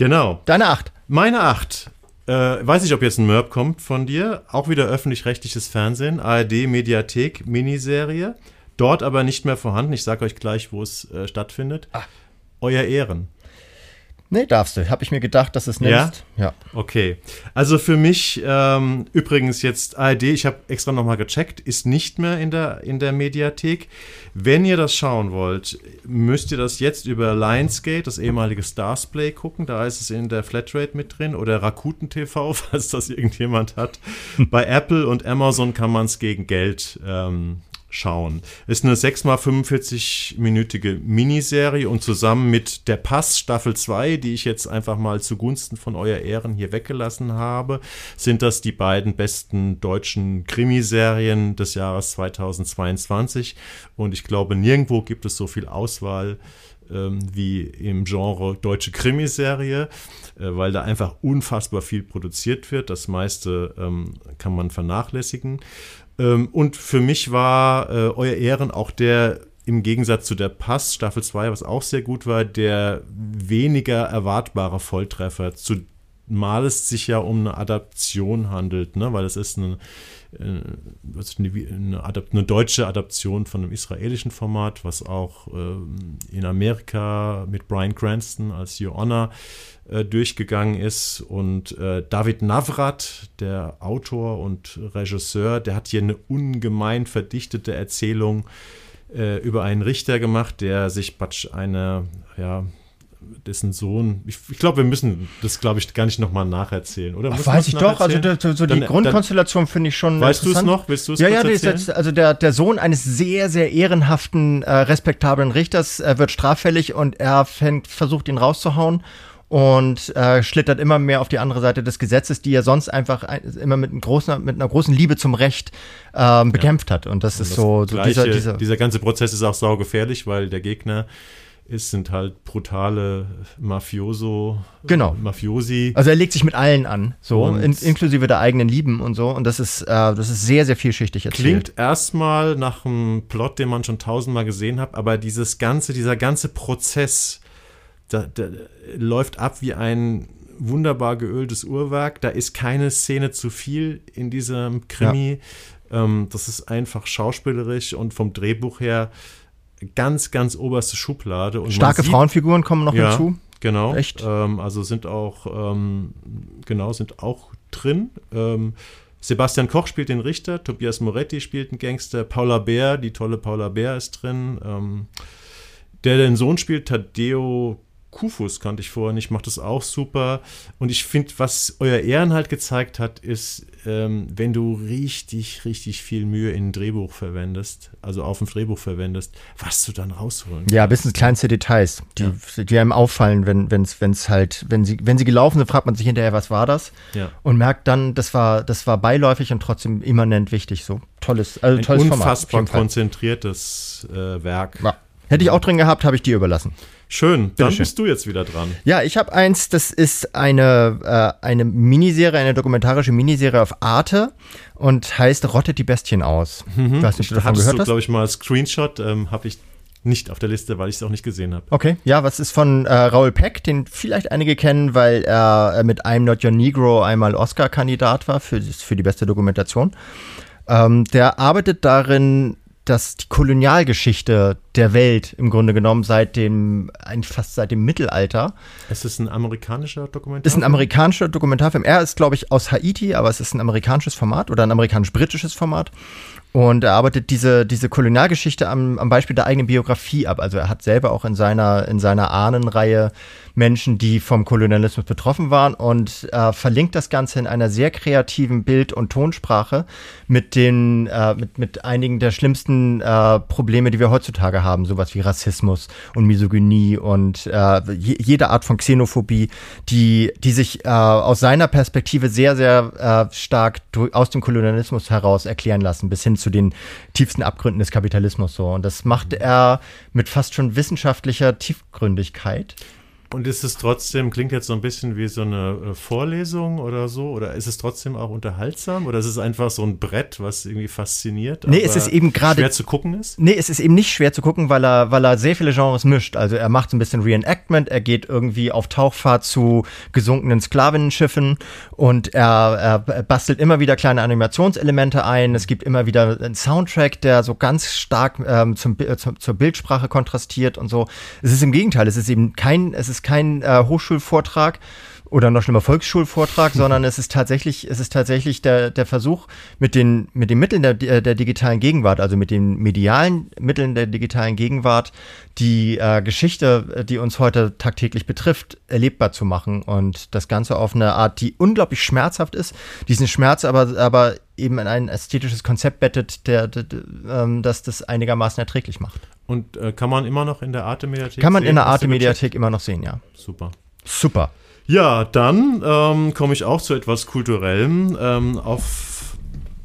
Genau. Deine Acht. Meine acht. Äh, weiß nicht, ob jetzt ein Mörb kommt von dir. Auch wieder öffentlich-rechtliches Fernsehen, ARD Mediathek Miniserie. Dort aber nicht mehr vorhanden. Ich sage euch gleich, wo es äh, stattfindet. Euer Ehren. Nee, darfst du. Habe ich mir gedacht, dass es Ja? nimmst. Ja. Okay. Also für mich, ähm, übrigens jetzt ARD, ich habe extra nochmal gecheckt, ist nicht mehr in der, in der Mediathek. Wenn ihr das schauen wollt, müsst ihr das jetzt über Lionsgate, das ehemalige Starsplay, gucken. Da ist es in der Flatrate mit drin. Oder Rakuten TV, falls das irgendjemand hat. Bei Apple und Amazon kann man es gegen Geld ähm, schauen. Ist eine 6x45-minütige Miniserie und zusammen mit Der Pass Staffel 2, die ich jetzt einfach mal zugunsten von Euer Ehren hier weggelassen habe, sind das die beiden besten deutschen Krimiserien des Jahres 2022. Und ich glaube, nirgendwo gibt es so viel Auswahl ähm, wie im Genre deutsche Krimiserie, äh, weil da einfach unfassbar viel produziert wird. Das meiste ähm, kann man vernachlässigen. Ähm, und für mich war äh, Euer Ehren auch der im Gegensatz zu der Pass Staffel 2, was auch sehr gut war, der weniger erwartbare Volltreffer, zumal es sich ja um eine Adaption handelt, ne? weil es ist eine, äh, eine, eine deutsche Adaption von einem israelischen Format, was auch ähm, in Amerika mit Brian Cranston als Your Honor äh, durchgegangen ist. Und äh, David Navrat, der Autor und Regisseur, der hat hier eine ungemein verdichtete Erzählung äh, über einen Richter gemacht, der sich Batsch eine, ja, dessen Sohn, ich, ich glaube, wir müssen das, glaube ich, gar nicht nochmal nacherzählen, oder? Ach, weiß ich doch. Also da- so die Dann- Grundkonstellation finde ich schon. Weißt du es noch? Willst du es Ja, ja, jetzt, also der, der Sohn eines sehr, sehr ehrenhaften, äh, respektablen Richters äh, wird straffällig und er fängt, versucht ihn rauszuhauen und äh, schlittert immer mehr auf die andere Seite des Gesetzes, die er sonst einfach ein, immer mit, einem großen, mit einer großen Liebe zum Recht ähm, bekämpft hat. Und das ist Das so, so Gleiche, dieser, dieser, dieser ganze Prozess ist auch saugefährlich, weil der Gegner ist, sind halt brutale Mafioso, Genau. Mafiosi. Also er legt sich mit allen an, so Und- in, inklusive der eigenen Lieben und so. Und das ist, äh, das ist sehr, sehr vielschichtig erzählt. Klingt erstmal nach einem Plot, den man schon tausendmal gesehen hat, aber dieses ganze, dieser ganze Prozess, da, da, läuft ab wie ein wunderbar geöltes Uhrwerk. Da ist keine Szene zu viel in diesem Krimi. Ähm, das ist einfach schauspielerisch und vom Drehbuch her ganz, ganz oberste Schublade. Und Starke sieht- Frauenfiguren kommen noch ja, hinzu. Genau. Echt? Ähm, also sind auch, ähm, genau, sind auch drin. Ähm, Sebastian Koch spielt den Richter, Tobias Moretti spielt einen Gangster, Paula Bär, die tolle Paula Bär ist drin. Ähm, der den Sohn spielt, Tadeo Kufus, kannte ich vorher nicht, macht das auch super. Und ich finde, was euer Ehren halt gezeigt hat, ist, ähm, wenn du richtig, richtig viel Mühe in ein Drehbuch verwendest, also auf ein Drehbuch verwendest, was du dann rausholen Ja, bis ins kleinste Details, die, die einem auffallen, wenn wenn's, wenn's halt, wenn sie, wenn sie gelaufen sind, fragt man sich hinterher, was war das? Ja. Und merkt dann, das war, das war beiläufig und trotzdem immanent wichtig. So toll tolles, also ein tolles unfassbar Format, konzentriertes äh, Werk. Ja. Hätte ich auch drin gehabt, habe ich dir überlassen. Schön, dann bist du jetzt wieder dran. Ja, ich habe eins, das ist eine, äh, eine Miniserie, eine dokumentarische Miniserie auf Arte und heißt Rottet die Bestien aus. Mhm. Ich weiß nicht, du davon gehört du, glaube ich, mal Screenshot, ähm, habe ich nicht auf der Liste, weil ich es auch nicht gesehen habe. Okay, ja, was ist von äh, Raoul Peck, den vielleicht einige kennen, weil er mit I'm Not Your Negro einmal Oscar-Kandidat war für, für die beste Dokumentation. Ähm, der arbeitet darin dass die Kolonialgeschichte der Welt im Grunde genommen seit dem, eigentlich fast seit dem Mittelalter. Es ist ein amerikanischer Dokumentarfilm? Es ist ein amerikanischer Dokumentarfilm. Er ist, glaube ich, aus Haiti, aber es ist ein amerikanisches Format oder ein amerikanisch-britisches Format. Und er arbeitet diese, diese Kolonialgeschichte am, am Beispiel der eigenen Biografie ab. Also er hat selber auch in seiner, in seiner Ahnenreihe Menschen, die vom Kolonialismus betroffen waren und äh, verlinkt das Ganze in einer sehr kreativen Bild- und Tonsprache mit den, äh, mit, mit einigen der schlimmsten äh, Probleme, die wir heutzutage haben. Sowas wie Rassismus und Misogynie und äh, jede Art von Xenophobie, die, die sich äh, aus seiner Perspektive sehr, sehr äh, stark aus dem Kolonialismus heraus erklären lassen, bis hin zu den tiefsten Abgründen des Kapitalismus so. Und das macht er mit fast schon wissenschaftlicher Tiefgründigkeit. Und ist es trotzdem, klingt jetzt so ein bisschen wie so eine äh, Vorlesung oder so? Oder ist es trotzdem auch unterhaltsam? Oder ist es einfach so ein Brett, was irgendwie fasziniert? Nee, es ist eben gerade. Schwer zu gucken ist? Nee, es ist eben nicht schwer zu gucken, weil er, weil er sehr viele Genres mischt. Also er macht so ein bisschen Reenactment, er geht irgendwie auf Tauchfahrt zu gesunkenen Sklavenenschiffen und er, er bastelt immer wieder kleine Animationselemente ein. Es gibt immer wieder einen Soundtrack, der so ganz stark ähm, zum, äh, zum, zur Bildsprache kontrastiert und so. Es ist im Gegenteil, es ist eben kein, es ist ist kein äh, Hochschulvortrag oder noch schlimmer Volksschulvortrag, sondern es ist tatsächlich, es ist tatsächlich der, der Versuch, mit den, mit den Mitteln der, der digitalen Gegenwart, also mit den medialen Mitteln der digitalen Gegenwart, die äh, Geschichte, die uns heute tagtäglich betrifft, erlebbar zu machen und das Ganze auf eine Art, die unglaublich schmerzhaft ist, diesen Schmerz aber, aber eben in ein ästhetisches Konzept bettet, der, der, der ähm, das das einigermaßen erträglich macht. Und äh, kann man immer noch in der Arte-Mediathek Kann man sehen, in der Arte-Mediathek immer noch sehen, ja. Super. Super. Ja, dann ähm, komme ich auch zu etwas Kulturellem. Ähm, auf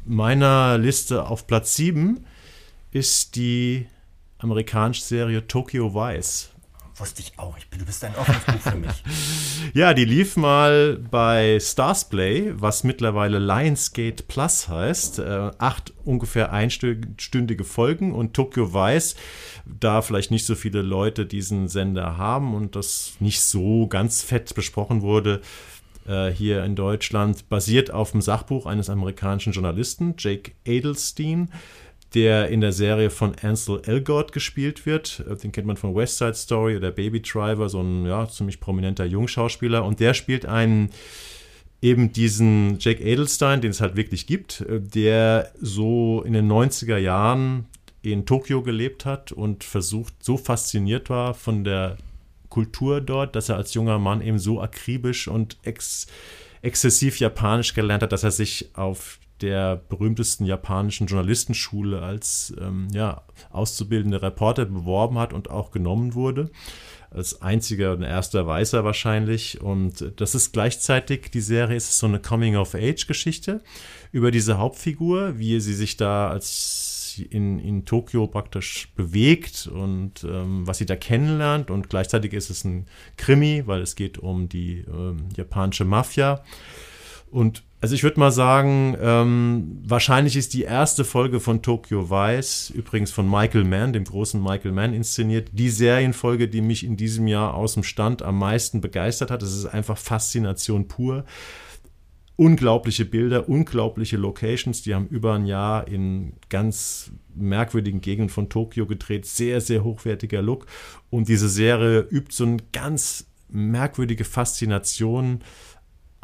meiner Liste auf Platz 7 ist die amerikanische Serie Tokyo Vice wusste ich auch. Ich bin, du bist ein offenes Buch für mich. ja, die lief mal bei Starsplay, was mittlerweile Lionsgate Plus heißt. Äh, acht ungefähr einstündige Folgen und Tokyo Vice, da vielleicht nicht so viele Leute diesen Sender haben und das nicht so ganz fett besprochen wurde, äh, hier in Deutschland, basiert auf dem Sachbuch eines amerikanischen Journalisten, Jake Edelstein der in der Serie von Ansel Elgort gespielt wird. Äh, den kennt man von West Side Story oder Baby Driver, so ein ja, ziemlich prominenter Jungschauspieler. Und der spielt einen eben diesen Jake Edelstein, den es halt wirklich gibt, äh, der so in den 90er Jahren in Tokio gelebt hat und versucht, so fasziniert war von der Kultur dort, dass er als junger Mann eben so akribisch und ex exzessiv japanisch gelernt hat, dass er sich auf der berühmtesten japanischen Journalistenschule als ähm, ja, auszubildender Reporter beworben hat und auch genommen wurde. Als einziger und erster Weißer wahrscheinlich. Und das ist gleichzeitig, die Serie ist so eine Coming-of-Age-Geschichte über diese Hauptfigur, wie sie sich da als in, in Tokio praktisch bewegt und ähm, was sie da kennenlernt. Und gleichzeitig ist es ein Krimi, weil es geht um die ähm, japanische Mafia. Und also ich würde mal sagen, ähm, wahrscheinlich ist die erste Folge von Tokyo Vice, übrigens von Michael Mann, dem großen Michael Mann inszeniert, die Serienfolge, die mich in diesem Jahr aus dem Stand am meisten begeistert hat. Es ist einfach Faszination pur. Unglaubliche Bilder, unglaubliche Locations. Die haben über ein Jahr in ganz merkwürdigen Gegenden von Tokio gedreht. Sehr, sehr hochwertiger Look. Und diese Serie übt so eine ganz merkwürdige Faszination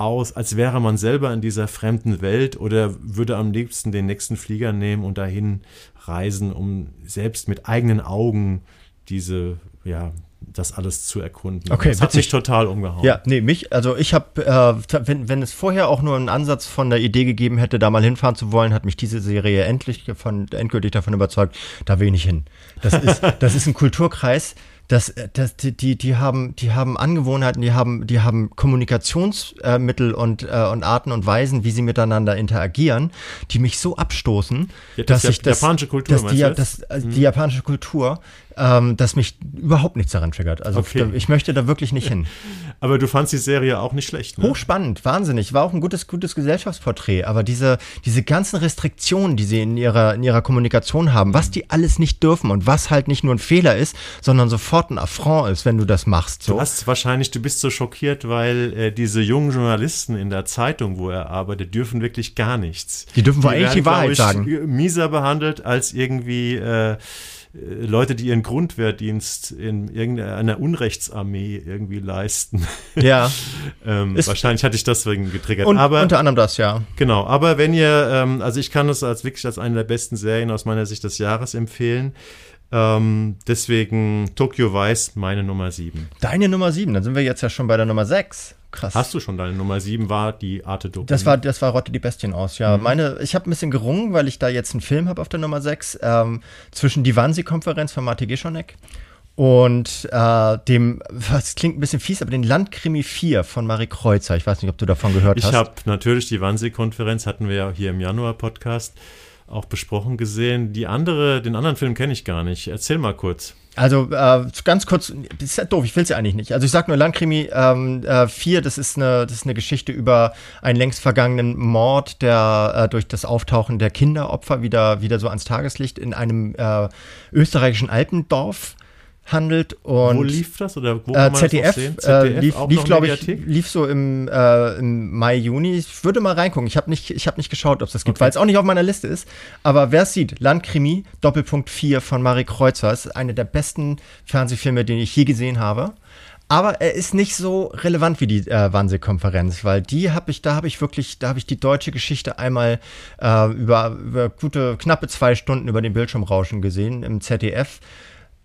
aus, als wäre man selber in dieser fremden Welt oder würde am liebsten den nächsten Flieger nehmen und dahin reisen, um selbst mit eigenen Augen diese, ja, das alles zu erkunden. Okay, das hat mich total umgehauen. Ja, nee, mich, also ich habe, äh, wenn, wenn es vorher auch nur einen Ansatz von der Idee gegeben hätte, da mal hinfahren zu wollen, hat mich diese Serie endlich von, endgültig davon überzeugt, da will ich nicht hin. Das ist, das ist ein Kulturkreis, Das, das, die, die, haben, die haben Angewohnheiten, die haben, die haben Kommunikationsmittel und, äh, und Arten und Weisen, wie sie miteinander interagieren, die mich so abstoßen, Ja, dass das ich das, japanische Kultur, dass die, das, also die japanische Kultur, ähm, dass mich überhaupt nichts daran triggert. Also Okay. ich möchte da wirklich nicht hin. Aber du fandst die Serie auch nicht schlecht, ne? Hochspannend, wahnsinnig. War auch ein gutes, gutes Gesellschaftsporträt. Aber diese, diese ganzen Restriktionen, die sie in ihrer, in ihrer Kommunikation haben, was die alles nicht dürfen und was halt nicht nur ein Fehler ist, sondern sofort ein Affront ist, wenn du das machst. So. Du hast wahrscheinlich, du bist so schockiert, weil äh, diese jungen Journalisten in der Zeitung, wo er arbeitet, dürfen wirklich gar nichts. Die dürfen wohl eigentlich die Wahrheit glaub sagen. Mieser behandelt als irgendwie äh, äh, Leute, die ihren Grundwehrdienst in irgendeiner Unrechtsarmee irgendwie leisten. Ja. ähm, wahrscheinlich hatte ich deswegen getriggert. Und aber unter anderem das, ja. Genau, aber wenn ihr, ähm, also ich kann es als wirklich als eine der besten Serien aus meiner Sicht des Jahres empfehlen. Ähm, deswegen Tokyo Vice meine Nummer 7. Deine Nummer 7, dann sind wir jetzt ja schon bei der Nummer 6. Krass. Hast du schon deine Nummer 7 war die Arte Doku? Das war, das war Rotte die Bestien aus, ja. Meine, ich habe ein bisschen gerungen, weil ich da jetzt einen Film habe auf der Nummer 6, ähm, zwischen die Wannsee-Konferenz von Marty Gischonek und äh, dem, was klingt ein bisschen fies, aber den Landkrimi 4 von Marie Kreuzer. Ich weiß nicht, ob du davon gehört Ich hast. habe natürlich die Wannsee-Konferenz, hatten wir ja hier im Januar-Podcast auch besprochen gesehen. Die andere, den anderen Film kenne ich gar nicht. Erzähl mal kurz. Also äh, ganz kurz, das ist ja doof, ich will es ja eigentlich nicht. Also ich sag nur Landkrimi ähm, äh, 4, das ist, eine, das ist eine Geschichte über einen längst vergangenen Mord, der äh, durch das Auftauchen der Kinderopfer wieder, wieder so ans Tageslicht in einem äh, österreichischen Alpendorf handelt. Und wo lief das oder wo äh, kann man ZDF, das sehen? äh, lief, auch lief noch glaube ich, lief so im, äh, im Mai, Juni. Ich würde mal reingucken. Ich habe nicht, ich hab nicht geschaut, ob es das gibt, Okay. weil es auch nicht auf meiner Liste ist. Aber wer es sieht, Landkrimi, Doppelpunkt 4 von Marie Kreuzer, ist eine der besten Fernsehfilme, den ich je gesehen habe. Aber er ist nicht so relevant wie die äh, Wannsee-Konferenz, weil die habe ich, da habe ich wirklich, da habe ich die deutsche Geschichte einmal äh, über, über gute, knappe zwei Stunden über den Bildschirm rauschen gesehen im ZDF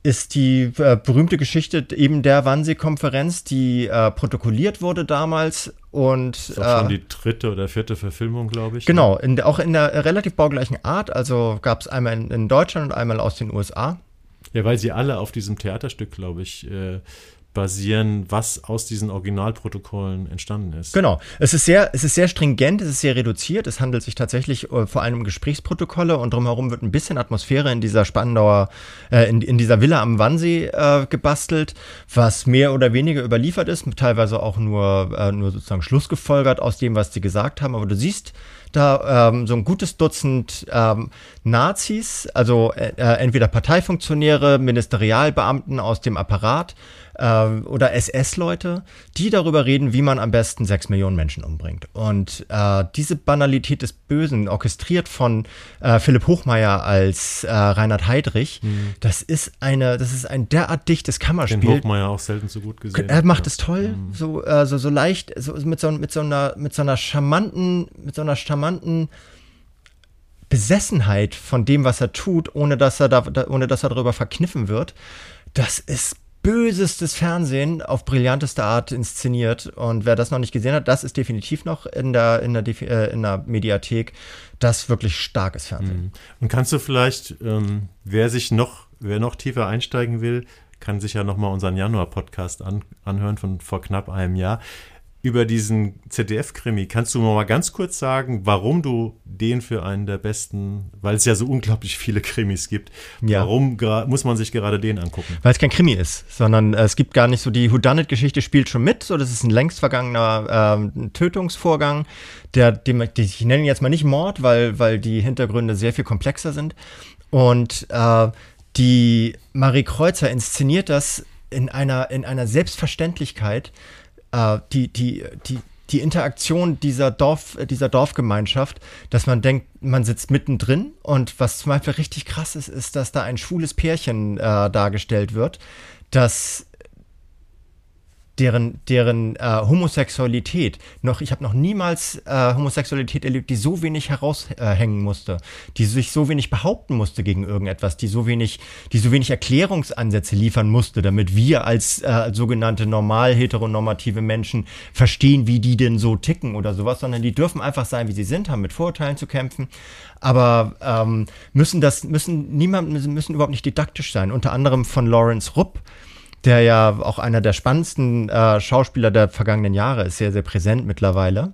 ist die äh, berühmte Geschichte eben der Wannsee-Konferenz, die äh, protokolliert wurde damals und Das ist auch schon äh, die dritte oder vierte Verfilmung, glaube ich. ne? genau, in, der- auch in der relativ baugleichen Art. Also gab es einmal in, in Deutschland und einmal aus den USA. Ja, weil sie alle auf diesem Theaterstück, glaube ich, äh, basieren, was aus diesen Originalprotokollen entstanden ist. Genau. Es ist sehr, es ist sehr stringent, es ist sehr reduziert. Es handelt sich tatsächlich äh, vor allem um Gesprächsprotokolle und drumherum wird ein bisschen Atmosphäre in dieser Spandauer, äh, in, in dieser Villa am Wannsee äh, gebastelt, was mehr oder weniger überliefert ist, teilweise auch nur, äh, nur sozusagen Schlussgefolgert aus dem, was sie gesagt haben. Aber du siehst da ähm, so ein gutes Dutzend ähm, Nazis, also äh, äh, entweder Parteifunktionäre, Ministerialbeamten aus dem Apparat ähm, oder SS-Leute, die darüber reden, wie man am besten sechs Millionen Menschen umbringt. Und äh, diese Banalität des Bösen, orchestriert von äh, Philipp Hochmeier als äh, Reinhard Heydrich, das ist eine, das ist ein derart dichtes Den Kammerspiel. Hochmeier auch selten so gut gesehen. Er macht ja. es toll, so, äh, so, so leicht, so, mit, so, mit, so einer, mit so einer charmanten, mit so einer charmanten Besessenheit von dem, was er tut, ohne dass er, da, ohne dass er darüber verkniffen wird. Das ist bösestes Fernsehen auf brillanteste Art inszeniert. Und wer das noch nicht gesehen hat, das ist definitiv noch in der, in der, äh, in der Mediathek. Das wirklich starkes Fernsehen. Und kannst du vielleicht, ähm, wer sich noch, wer noch tiefer einsteigen will, kann sich ja nochmal unseren Januar-Podcast an, anhören von vor knapp einem Jahr. Über diesen ZDF-Krimi, kannst du mir mal ganz kurz sagen, warum du den für einen der besten, weil es ja so unglaublich viele Krimis gibt, Ja. warum muss man sich gerade den angucken? Weil es kein Krimi ist, sondern äh, es gibt gar nicht so die Whodunit-Geschichte spielt schon mit. So, das ist ein längst vergangener ähm, Tötungsvorgang, der, dem, die, ich nenne ihn jetzt mal nicht Mord, weil, weil die Hintergründe sehr viel komplexer sind. Und äh, die Marie Kreuzer inszeniert das in einer, in einer Selbstverständlichkeit, äh, die, die, die, die Interaktion dieser, Dorf, dieser Dorfgemeinschaft, dass man denkt, man sitzt mittendrin und was zum Beispiel richtig krass ist, ist, dass da ein schwules Pärchen äh, dargestellt wird, das deren, deren äh, Homosexualität noch, ich habe noch niemals äh, Homosexualität erlebt, die so wenig heraushängen musste, die sich so wenig behaupten musste gegen irgendetwas, die so wenig, die so wenig Erklärungsansätze liefern musste, damit wir als äh, sogenannte normal heteronormative Menschen verstehen, wie die denn so ticken oder sowas, sondern die dürfen einfach sein, wie sie sind, haben mit Vorurteilen zu kämpfen, aber ähm, müssen das, müssen niemand, müssen überhaupt nicht didaktisch sein. Unter anderem von Lawrence Rupp, der ja auch einer der spannendsten äh, Schauspieler der vergangenen Jahre ist, sehr, sehr präsent mittlerweile.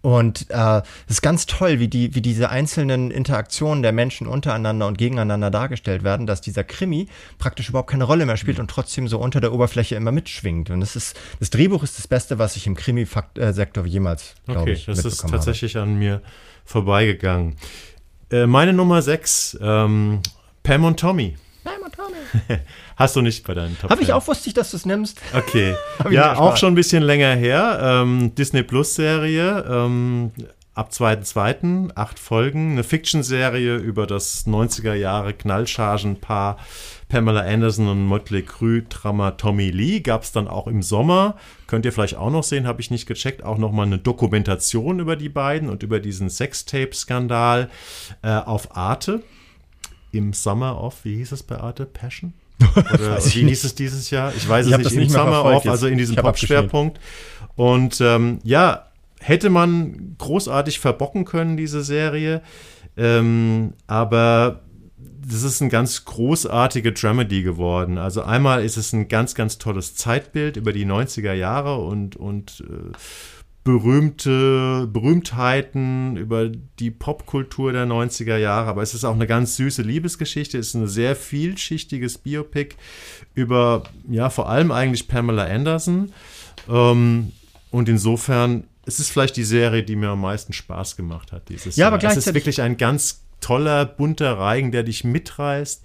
Und äh, es ist ganz toll, wie, die, wie diese einzelnen Interaktionen der Menschen untereinander und gegeneinander dargestellt werden, dass dieser Krimi praktisch überhaupt keine Rolle mehr spielt und trotzdem so unter der Oberfläche immer mitschwingt. Und das ist das Drehbuch ist das Beste, was ich im Krimi-Sektor jemals, glaube okay, ich, das ist tatsächlich habe. an mir vorbeigegangen. Äh, meine Nummer 6, ähm, Pam und Tommy. Hast du nicht bei deinen Top Habe ich auch, wusste ich, dass du es nimmst. Okay. ja, auch schon ein bisschen länger her. Ähm, Disney Plus Serie. Ähm, ab 2.2. acht Folgen. Eine Fiction-Serie über das 90er Jahre Knallchargenpaar Pamela Anderson und Motley Crue-Drama Tommy Lee. Gab es dann auch im Sommer. Könnt ihr vielleicht auch noch sehen, habe ich nicht gecheckt. Auch nochmal eine Dokumentation über die beiden und über diesen Sextape-Skandal äh, auf Arte. Im Summer of, wie hieß es bei Arte? Passion? Oder wie hieß es dieses Jahr? Ich weiß es ich nicht. Im Summer Off, also in diesem Pop-Schwerpunkt. Und ähm, ja, hätte man großartig verbocken können, diese Serie. Ähm, aber das ist ein ganz großartige Dramedy geworden. Also einmal ist es ein ganz, ganz tolles Zeitbild über die 90er Jahre und, und äh, berühmte Berühmtheiten über die Popkultur der 90er Jahre, aber es ist auch eine ganz süße Liebesgeschichte, es ist ein sehr vielschichtiges Biopic über, ja, vor allem eigentlich Pamela Anderson. Ähm, und insofern es ist vielleicht die Serie, die mir am meisten Spaß gemacht hat dieses ja, Jahr. Aber gleichzeitig es ist wirklich ein ganz toller, bunter Reigen, der dich mitreißt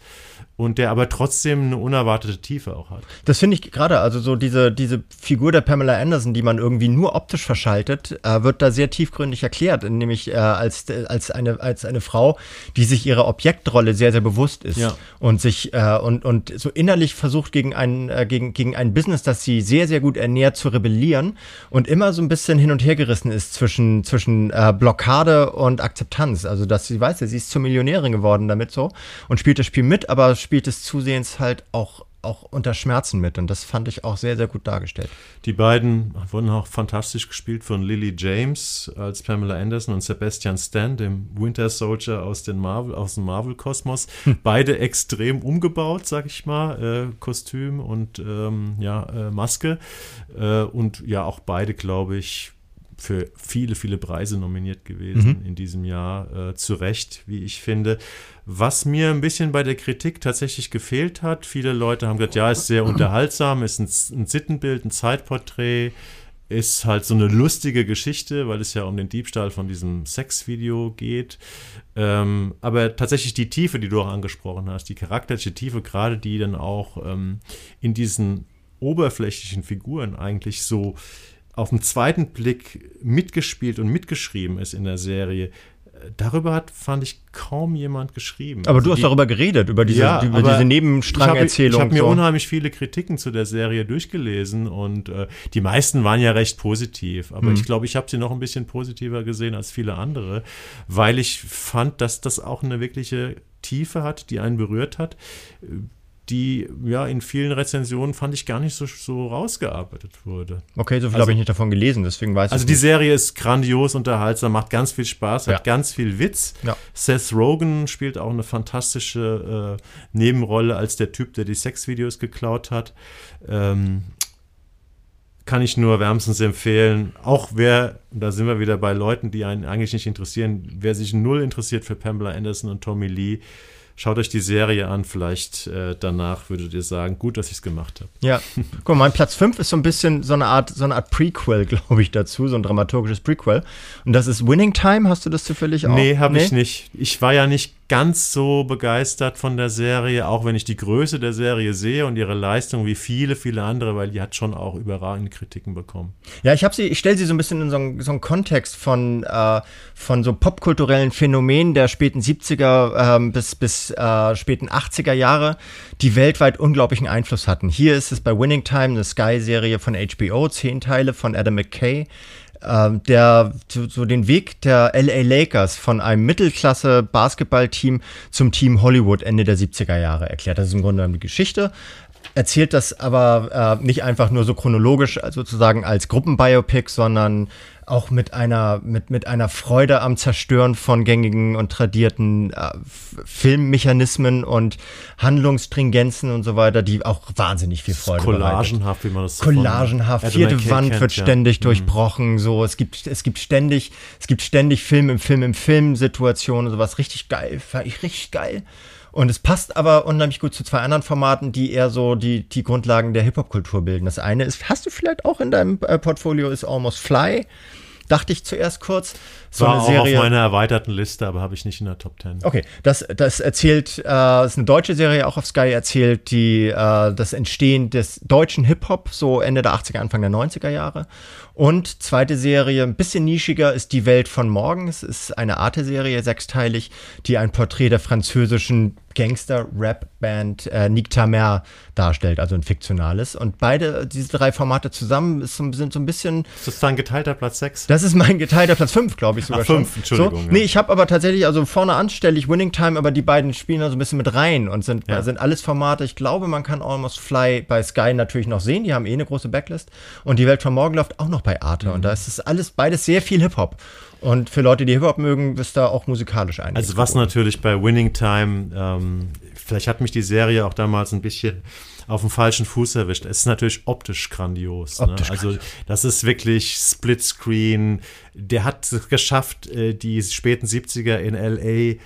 und der aber trotzdem eine unerwartete Tiefe auch hat. Das finde ich gerade, also so diese, diese Figur der Pamela Anderson, die man irgendwie nur optisch verschaltet, äh, wird da sehr tiefgründig erklärt, nämlich äh, als, als, eine, als eine Frau, die sich ihrer Objektrolle sehr, sehr bewusst ist ja. und sich äh, und, und so innerlich versucht, gegen ein, äh, gegen, gegen ein Business, das sie sehr, sehr gut ernährt, zu rebellieren und immer so ein bisschen hin und her gerissen ist zwischen, zwischen äh, Blockade und Akzeptanz. Also, dass sie weiß, sie ist zur Millionärin geworden damit so und spielt das Spiel mit, aber spielt des Zusehens halt auch auch unter Schmerzen mit und das fand ich auch sehr, sehr gut dargestellt. Die beiden wurden auch fantastisch gespielt von Lily James als Pamela Anderson und Sebastian Stan, dem Winter Soldier aus, den Marvel, aus dem Marvel-Kosmos. Hm. Beide extrem umgebaut, sag ich mal, äh, Kostüm und ähm, ja, äh, Maske äh, und ja auch beide, glaube ich, für viele, viele Preise nominiert gewesen mhm. in diesem Jahr. Äh, zu Recht, wie ich finde. Was mir ein bisschen bei der Kritik tatsächlich gefehlt hat, viele Leute haben gesagt, ja, ist sehr unterhaltsam, ist ein, ein Sittenbild, ein Zeitporträt, ist halt so eine lustige Geschichte, weil es ja um den Diebstahl von diesem Sexvideo geht. Ähm, aber tatsächlich die Tiefe, die du auch angesprochen hast, die charakterliche Tiefe, gerade die dann auch ähm, in diesen oberflächlichen Figuren eigentlich so auf den zweiten Blick mitgespielt und mitgeschrieben ist in der Serie, darüber hat, fand ich, kaum jemand geschrieben. Aber also du hast die, darüber geredet, über diese, ja, über diese Nebenstrangerzählung. Ich habe hab mir so. unheimlich viele Kritiken zu der Serie durchgelesen und äh, die meisten waren ja recht positiv. Aber mhm. ich glaube, ich habe sie noch ein bisschen positiver gesehen als viele andere, weil ich fand, dass das auch eine wirkliche Tiefe hat, die einen berührt hat die ja in vielen Rezensionen fand ich gar nicht so, so rausgearbeitet wurde. Okay, so viel also, habe ich nicht davon gelesen, deswegen weiß also ich. Also die nicht. Serie ist grandios unterhaltsam, macht ganz viel Spaß, ja. hat ganz viel Witz. Ja. Seth Rogen spielt auch eine fantastische äh, Nebenrolle als der Typ, der die Sexvideos geklaut hat. Ähm, kann ich nur wärmstens empfehlen. Auch wer, da sind wir wieder bei Leuten, die einen eigentlich nicht interessieren, wer sich null interessiert für Pamela Anderson und Tommy Lee, Schaut euch die Serie an, vielleicht äh, danach würdet ihr sagen, gut, dass ich es gemacht habe. Ja, guck mal, mein Platz 5 ist so ein bisschen so eine Art, so eine Art Prequel, glaube ich, dazu, so ein dramaturgisches Prequel. Und das ist Winning Time, hast du das zufällig auch? Nee, habe nee? ich nicht. Ich war ja nicht ganz so begeistert von der Serie, auch wenn ich die Größe der Serie sehe und ihre Leistung wie viele, viele andere, weil die hat schon auch überragende Kritiken bekommen. Ja, ich habe sie, ich stelle sie so ein bisschen in so einen, so einen Kontext von, äh, von so popkulturellen Phänomenen der späten 70er äh, bis, bis äh, späten 80er Jahre, die weltweit unglaublichen Einfluss hatten. Hier ist es bei Winning Time, eine Sky-Serie von HBO, zehn Teile von Adam McKay der so den Weg der LA Lakers von einem Mittelklasse-Basketballteam zum Team Hollywood Ende der 70er Jahre erklärt. Das ist im Grunde genommen die Geschichte. Erzählt das aber äh, nicht einfach nur so chronologisch sozusagen als Gruppenbiopic, sondern auch mit einer, mit, mit einer Freude am Zerstören von gängigen und tradierten äh, Filmmechanismen und Handlungsstringenzen und so weiter, die auch wahnsinnig viel Freude Collagenhaft, wie man das Collagenhaft, vierte Wand kennt, wird ständig ja. Mhm. durchbrochen, so, es gibt, es gibt ständig, es gibt ständig Film im Film im Film Situationen, sowas richtig geil, fand ich richtig geil. Und es passt aber unheimlich gut zu zwei anderen Formaten, die eher so die, die Grundlagen der Hip-Hop-Kultur bilden. Das eine ist, hast du vielleicht auch in deinem äh, Portfolio, ist Almost Fly dachte ich zuerst kurz. So War eine Serie, auch auf meiner erweiterten Liste, aber habe ich nicht in der Top 10. Okay, das, das erzählt, äh, ist eine deutsche Serie, auch auf Sky erzählt, die äh, das Entstehen des deutschen Hip-Hop, so Ende der 80er, Anfang der 90er Jahre. Und zweite Serie, ein bisschen nischiger, ist Die Welt von morgen. Es ist eine Arte-Serie, sechsteilig, die ein Porträt der französischen Gangster-Rap-Band äh, Nick Tamer darstellt, also ein fiktionales. Und beide, diese drei Formate zusammen ist, sind so ein bisschen. Ist das dein geteilter Platz 6? Das ist mein geteilter Platz 5, glaube ich sogar Ach, fünf, schon. Entschuldigung. So. Nee, ich habe aber tatsächlich, also vorne anstelle ich Winning Time, aber die beiden spielen also ein bisschen mit rein und sind, ja. sind alles Formate. Ich glaube, man kann Almost Fly bei Sky natürlich noch sehen. Die haben eh eine große Backlist. Und die Welt von morgen läuft auch noch bei Arte. Mhm. Und da ist es alles, beides sehr viel Hip-Hop. Und für Leute, die Hip-Hop mögen, ist da auch musikalisch ein. Also was natürlich bei Winning Time, ähm, vielleicht hat mich die Serie auch damals ein bisschen auf dem falschen Fuß erwischt. Es ist natürlich optisch grandios. Ne? Optisch ne? Also das ist wirklich Splitscreen. Der hat es geschafft, äh, die späten 70er in LA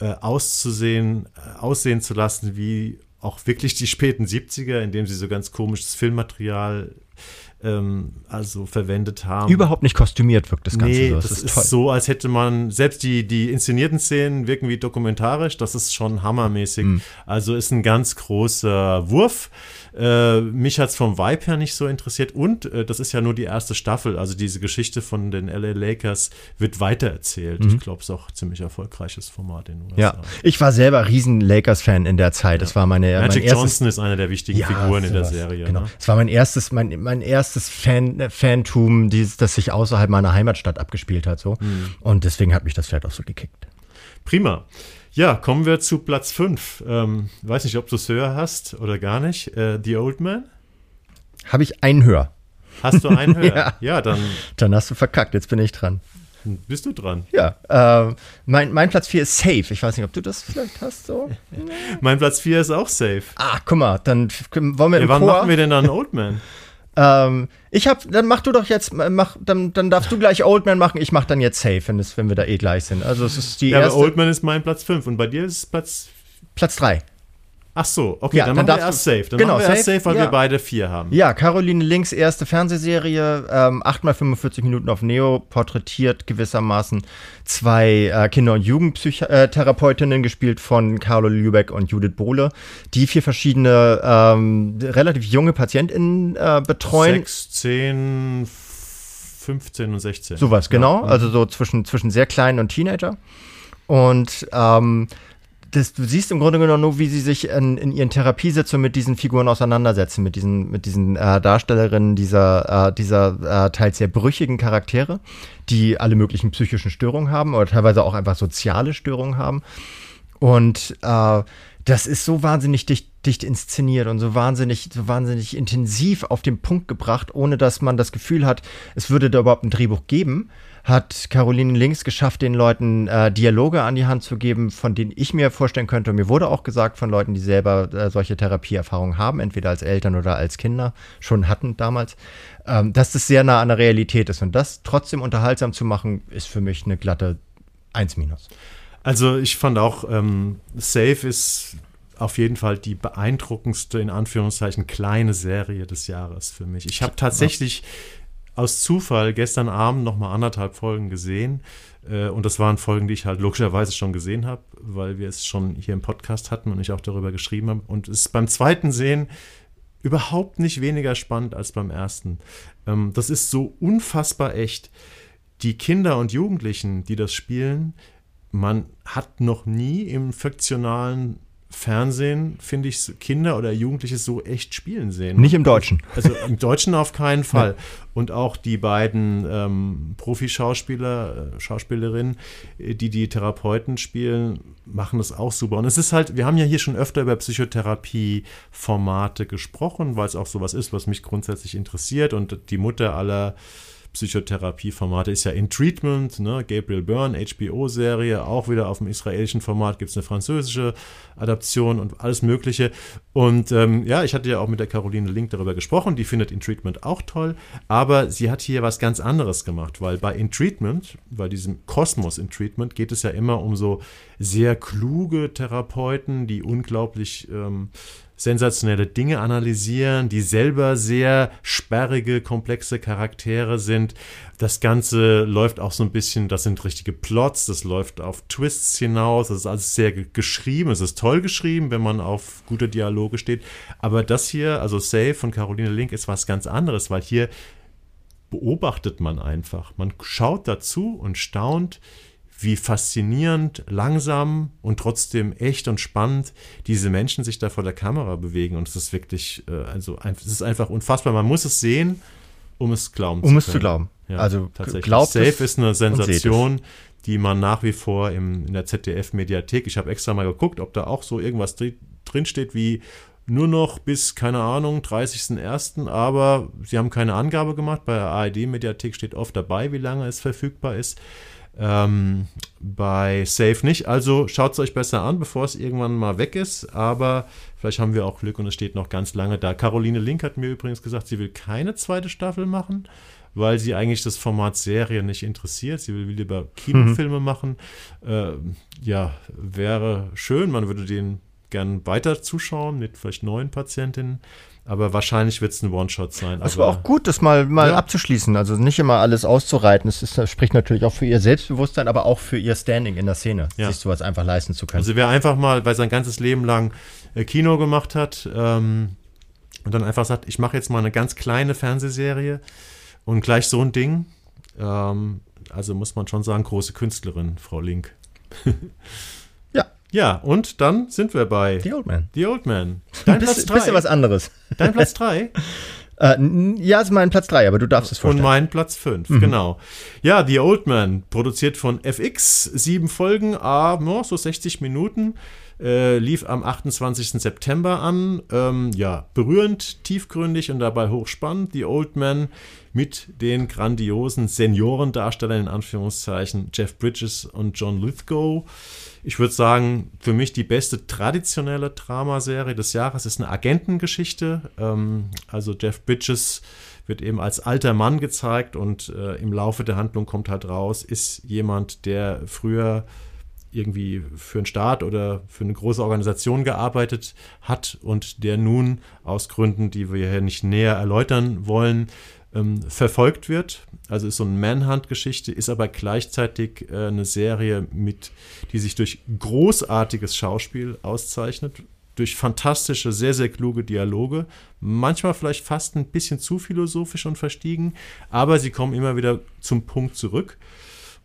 äh, auszusehen, äh, aussehen zu lassen wie auch wirklich die späten 70er, indem sie so ganz komisches Filmmaterial ähm, also verwendet haben. Überhaupt nicht kostümiert wirkt das Ganze nee, so. Das, das ist, ist so, als hätte man, selbst die, die inszenierten Szenen wirken wie dokumentarisch, das ist schon hammermäßig. Mhm. Also ist ein ganz großer Wurf. Äh, mich hat es vom Vibe her nicht so interessiert und äh, das ist ja nur die erste Staffel. Also diese Geschichte von den LA Lakers wird weitererzählt. Mhm. Ich glaube, es ist auch ein ziemlich erfolgreiches Format in den USA. Ja, ich war selber riesen Lakers-Fan in der Zeit. Ja. Das war meine Magic mein Johnson ist eine der wichtigen ja, Figuren in der Serie. Genau. Ne? Es war mein erstes, mein, mein erstes Fan, äh, Fantum, dieses, das sich außerhalb meiner Heimatstadt abgespielt hat. So. Mhm. Und deswegen hat mich das vielleicht auch so gekickt. Prima. Ja, kommen wir zu Platz 5. Ähm, weiß nicht, ob du es höher hast oder gar nicht. Äh, The Old Man? Habe ich einen höher. Hast du einen höher? ja. ja, dann. Dann hast du verkackt, jetzt bin ich dran. Bist du dran? Ja. Äh, mein, mein Platz 4 ist safe. Ich weiß nicht, ob du das vielleicht hast so. mein Platz 4 ist auch safe. Ah, guck mal, dann wollen wir ja, Wann Chor machen wir denn dann Old Man? Ähm, ich hab, dann mach du doch jetzt, mach, dann, dann darfst du gleich Old Man machen, ich mach dann jetzt Safe, wenn, es, wenn wir da eh gleich sind. Also es ist die ja, erste. Aber Old Man ist mein Platz 5 und bei dir ist es Platz. Platz 3. Ach so, okay, ja, dann, dann machen wir erst safe. Dann genau, machen wir safe, erst safe, weil ja. wir beide vier haben. Ja, Caroline Links erste Fernsehserie, ähm, 8 mal 45 Minuten auf Neo, porträtiert gewissermaßen zwei äh, Kinder- und Jugendtherapeutinnen, gespielt von Carlo Lübeck und Judith Bohle, die vier verschiedene, ähm, relativ junge PatientInnen äh, betreuen. 6, 10, 15 und 16. Sowas, genau. Ja. Also so zwischen, zwischen sehr kleinen und Teenager. Und ähm, das, du siehst im Grunde genommen nur, wie sie sich in, in ihren Therapiesitzungen mit diesen Figuren auseinandersetzen, mit diesen, mit diesen äh, Darstellerinnen dieser, äh, dieser äh, teils sehr brüchigen Charaktere, die alle möglichen psychischen Störungen haben oder teilweise auch einfach soziale Störungen haben. Und äh, das ist so wahnsinnig dicht, dicht inszeniert und so wahnsinnig, so wahnsinnig intensiv auf den Punkt gebracht, ohne dass man das Gefühl hat, es würde da überhaupt ein Drehbuch geben hat Caroline Links geschafft, den Leuten äh, Dialoge an die Hand zu geben, von denen ich mir vorstellen könnte, und mir wurde auch gesagt von Leuten, die selber äh, solche Therapieerfahrungen haben, entweder als Eltern oder als Kinder, schon hatten damals, ähm, dass das sehr nah an der Realität ist. Und das trotzdem unterhaltsam zu machen, ist für mich eine glatte 1 minus. Also ich fand auch, ähm, Safe ist auf jeden Fall die beeindruckendste, in Anführungszeichen, kleine Serie des Jahres für mich. Ich habe tatsächlich aus Zufall gestern Abend noch mal anderthalb Folgen gesehen. Äh, und das waren Folgen, die ich halt logischerweise schon gesehen habe, weil wir es schon hier im Podcast hatten und ich auch darüber geschrieben habe. Und es ist beim zweiten Sehen überhaupt nicht weniger spannend als beim ersten. Ähm, das ist so unfassbar echt. Die Kinder und Jugendlichen, die das spielen, man hat noch nie im fiktionalen Fernsehen, finde ich, Kinder oder Jugendliche so echt spielen sehen. Nicht im Deutschen. Also im Deutschen auf keinen Fall. Und auch die beiden ähm, Profi-Schauspieler, äh, Schauspielerinnen, äh, die die Therapeuten spielen, machen das auch super. Und es ist halt, wir haben ja hier schon öfter über Psychotherapie-Formate gesprochen, weil es auch sowas ist, was mich grundsätzlich interessiert. Und die Mutter aller Psychotherapie-Formate ist ja In Treatment, ne? Gabriel Byrne, HBO-Serie, auch wieder auf dem israelischen Format gibt es eine französische Adaption und alles Mögliche. Und ähm, ja, ich hatte ja auch mit der Caroline Link darüber gesprochen, die findet In Treatment auch toll, aber sie hat hier was ganz anderes gemacht, weil bei In Treatment, bei diesem Kosmos In Treatment, geht es ja immer um so sehr kluge Therapeuten, die unglaublich ähm, sensationelle Dinge analysieren, die selber sehr sperrige, komplexe Charaktere sind. Das Ganze läuft auch so ein bisschen, das sind richtige Plots, das läuft auf Twists hinaus, das ist alles sehr geschrieben, es ist toll geschrieben, wenn man auf gute Dialoge steht. Aber das hier, also Save von Caroline Link, ist was ganz anderes, weil hier beobachtet man einfach. Man schaut dazu und staunt, wie faszinierend, langsam und trotzdem echt und spannend diese Menschen sich da vor der Kamera bewegen. Und es ist wirklich, äh, also es ist einfach unfassbar. Man muss es sehen, um es glauben um zu können. Um es zu glauben. Ja, also tatsächlich. Glaubt Safe ist eine Sensation, die man nach wie vor im, in der ZDF-Mediathek, ich habe extra mal geguckt, ob da auch so irgendwas drin steht wie nur noch bis, keine Ahnung, 30.01., aber sie haben keine Angabe gemacht. Bei der ARD-Mediathek steht oft dabei, wie lange es verfügbar ist. Ähm, bei Safe nicht. Also schaut es euch besser an, bevor es irgendwann mal weg ist. Aber vielleicht haben wir auch Glück und es steht noch ganz lange da. Caroline Link hat mir übrigens gesagt, sie will keine zweite Staffel machen, weil sie eigentlich das Format Serie nicht interessiert. Sie will lieber Kinofilme mhm. machen. Äh, ja, wäre schön. Man würde den gern weiter zuschauen mit vielleicht neuen Patientinnen. Aber wahrscheinlich wird es ein One-Shot sein. Es war auch gut, das mal, mal ja. abzuschließen. Also nicht immer alles auszureiten. Es ist, das spricht natürlich auch für ihr Selbstbewusstsein, aber auch für ihr Standing in der Szene, ja. sich sowas einfach leisten zu können. Also wer einfach mal, weil sein ganzes Leben lang äh, Kino gemacht hat ähm, und dann einfach sagt, ich mache jetzt mal eine ganz kleine Fernsehserie und gleich so ein Ding. Ähm, also muss man schon sagen, große Künstlerin, Frau Link. Ja, und dann sind wir bei The Old Man. The Old Man. Dein Platz 3. Bisschen was anderes. Dein Platz 3? Äh, ja, ist mein Platz 3, aber du darfst es vorstellen. Und mein Platz 5, mhm. genau. Ja, The Old Man, produziert von FX, sieben Folgen, ah, so 60 Minuten, äh, lief am 28. September an. Ähm, ja, berührend, tiefgründig und dabei hochspannend. The Old Man mit den grandiosen Seniorendarstellern in Anführungszeichen Jeff Bridges und John Lithgow. Ich würde sagen, für mich die beste traditionelle Dramaserie des Jahres ist eine Agentengeschichte. Ähm, also Jeff Bridges wird eben als alter Mann gezeigt und äh, im Laufe der Handlung kommt halt raus, ist jemand, der früher irgendwie für einen Staat oder für eine große Organisation gearbeitet hat und der nun aus Gründen, die wir hier nicht näher erläutern wollen, ähm, verfolgt wird. Also ist so eine Manhunt-Geschichte, ist aber gleichzeitig äh, eine Serie, mit, die sich durch großartiges Schauspiel auszeichnet, durch fantastische, sehr, sehr kluge Dialoge, manchmal vielleicht fast ein bisschen zu philosophisch und verstiegen, aber sie kommen immer wieder zum Punkt zurück.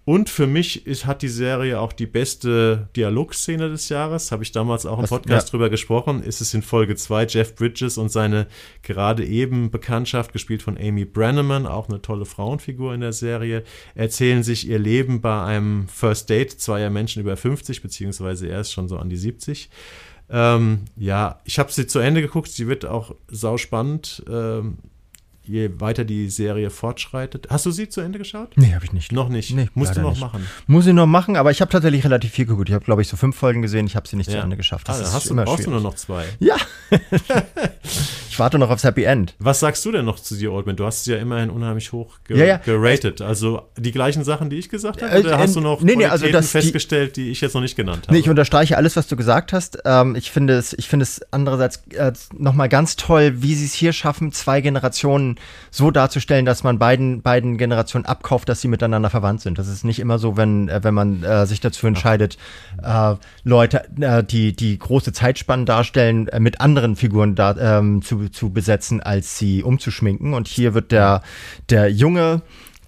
Und für mich ist, hat die Serie auch die beste Dialogszene des Jahres. Habe ich damals auch im Podcast ja. drüber gesprochen. Ist es in Folge 2 Jeff Bridges und seine gerade eben Bekanntschaft, gespielt von Amy Brenneman, auch eine tolle Frauenfigur in der Serie, erzählen sich ihr Leben bei einem First Date zweier Menschen über 50, beziehungsweise er ist schon so an die 70. Ähm, ja, ich habe sie zu Ende geguckt. Sie wird auch sauspannend. Ähm, je weiter die Serie fortschreitet. Hast du sie zu Ende geschaut? Nee, habe ich nicht. Noch nicht? Nee, Musst du noch nicht. machen? Muss ich noch machen, aber ich habe tatsächlich relativ viel geguckt. Ich habe, glaube ich, so fünf Folgen gesehen. Ich habe sie nicht ja. zu Ende geschafft. Das ah, ist hast immer du, brauchst du nur noch zwei. Ja. ich warte noch aufs Happy End. Was sagst du denn noch zu The Old Man? Du hast sie ja immerhin unheimlich hoch ge ja, ja. geratet. Also die gleichen Sachen, die ich gesagt habe? Oder äh, hast du noch nee, nee, also das, festgestellt, die, die, ich jetzt noch nicht genannt habe? Nee, ich unterstreiche alles, was du gesagt hast. Ähm, ich finde es, ich finde es andererseits äh, nochmal ganz toll, wie sie es hier schaffen, zwei Generationen so darzustellen, dass man beiden, beiden Generationen abkauft, dass sie miteinander verwandt sind. Das ist nicht immer so, wenn, äh, wenn man äh, sich dazu entscheidet, äh, Leute, äh, die, die große Zeitspannen darstellen, äh, mit anderen Figuren da, ähm, zu, zu besetzen, als sie umzuschminken. Und hier wird der, der junge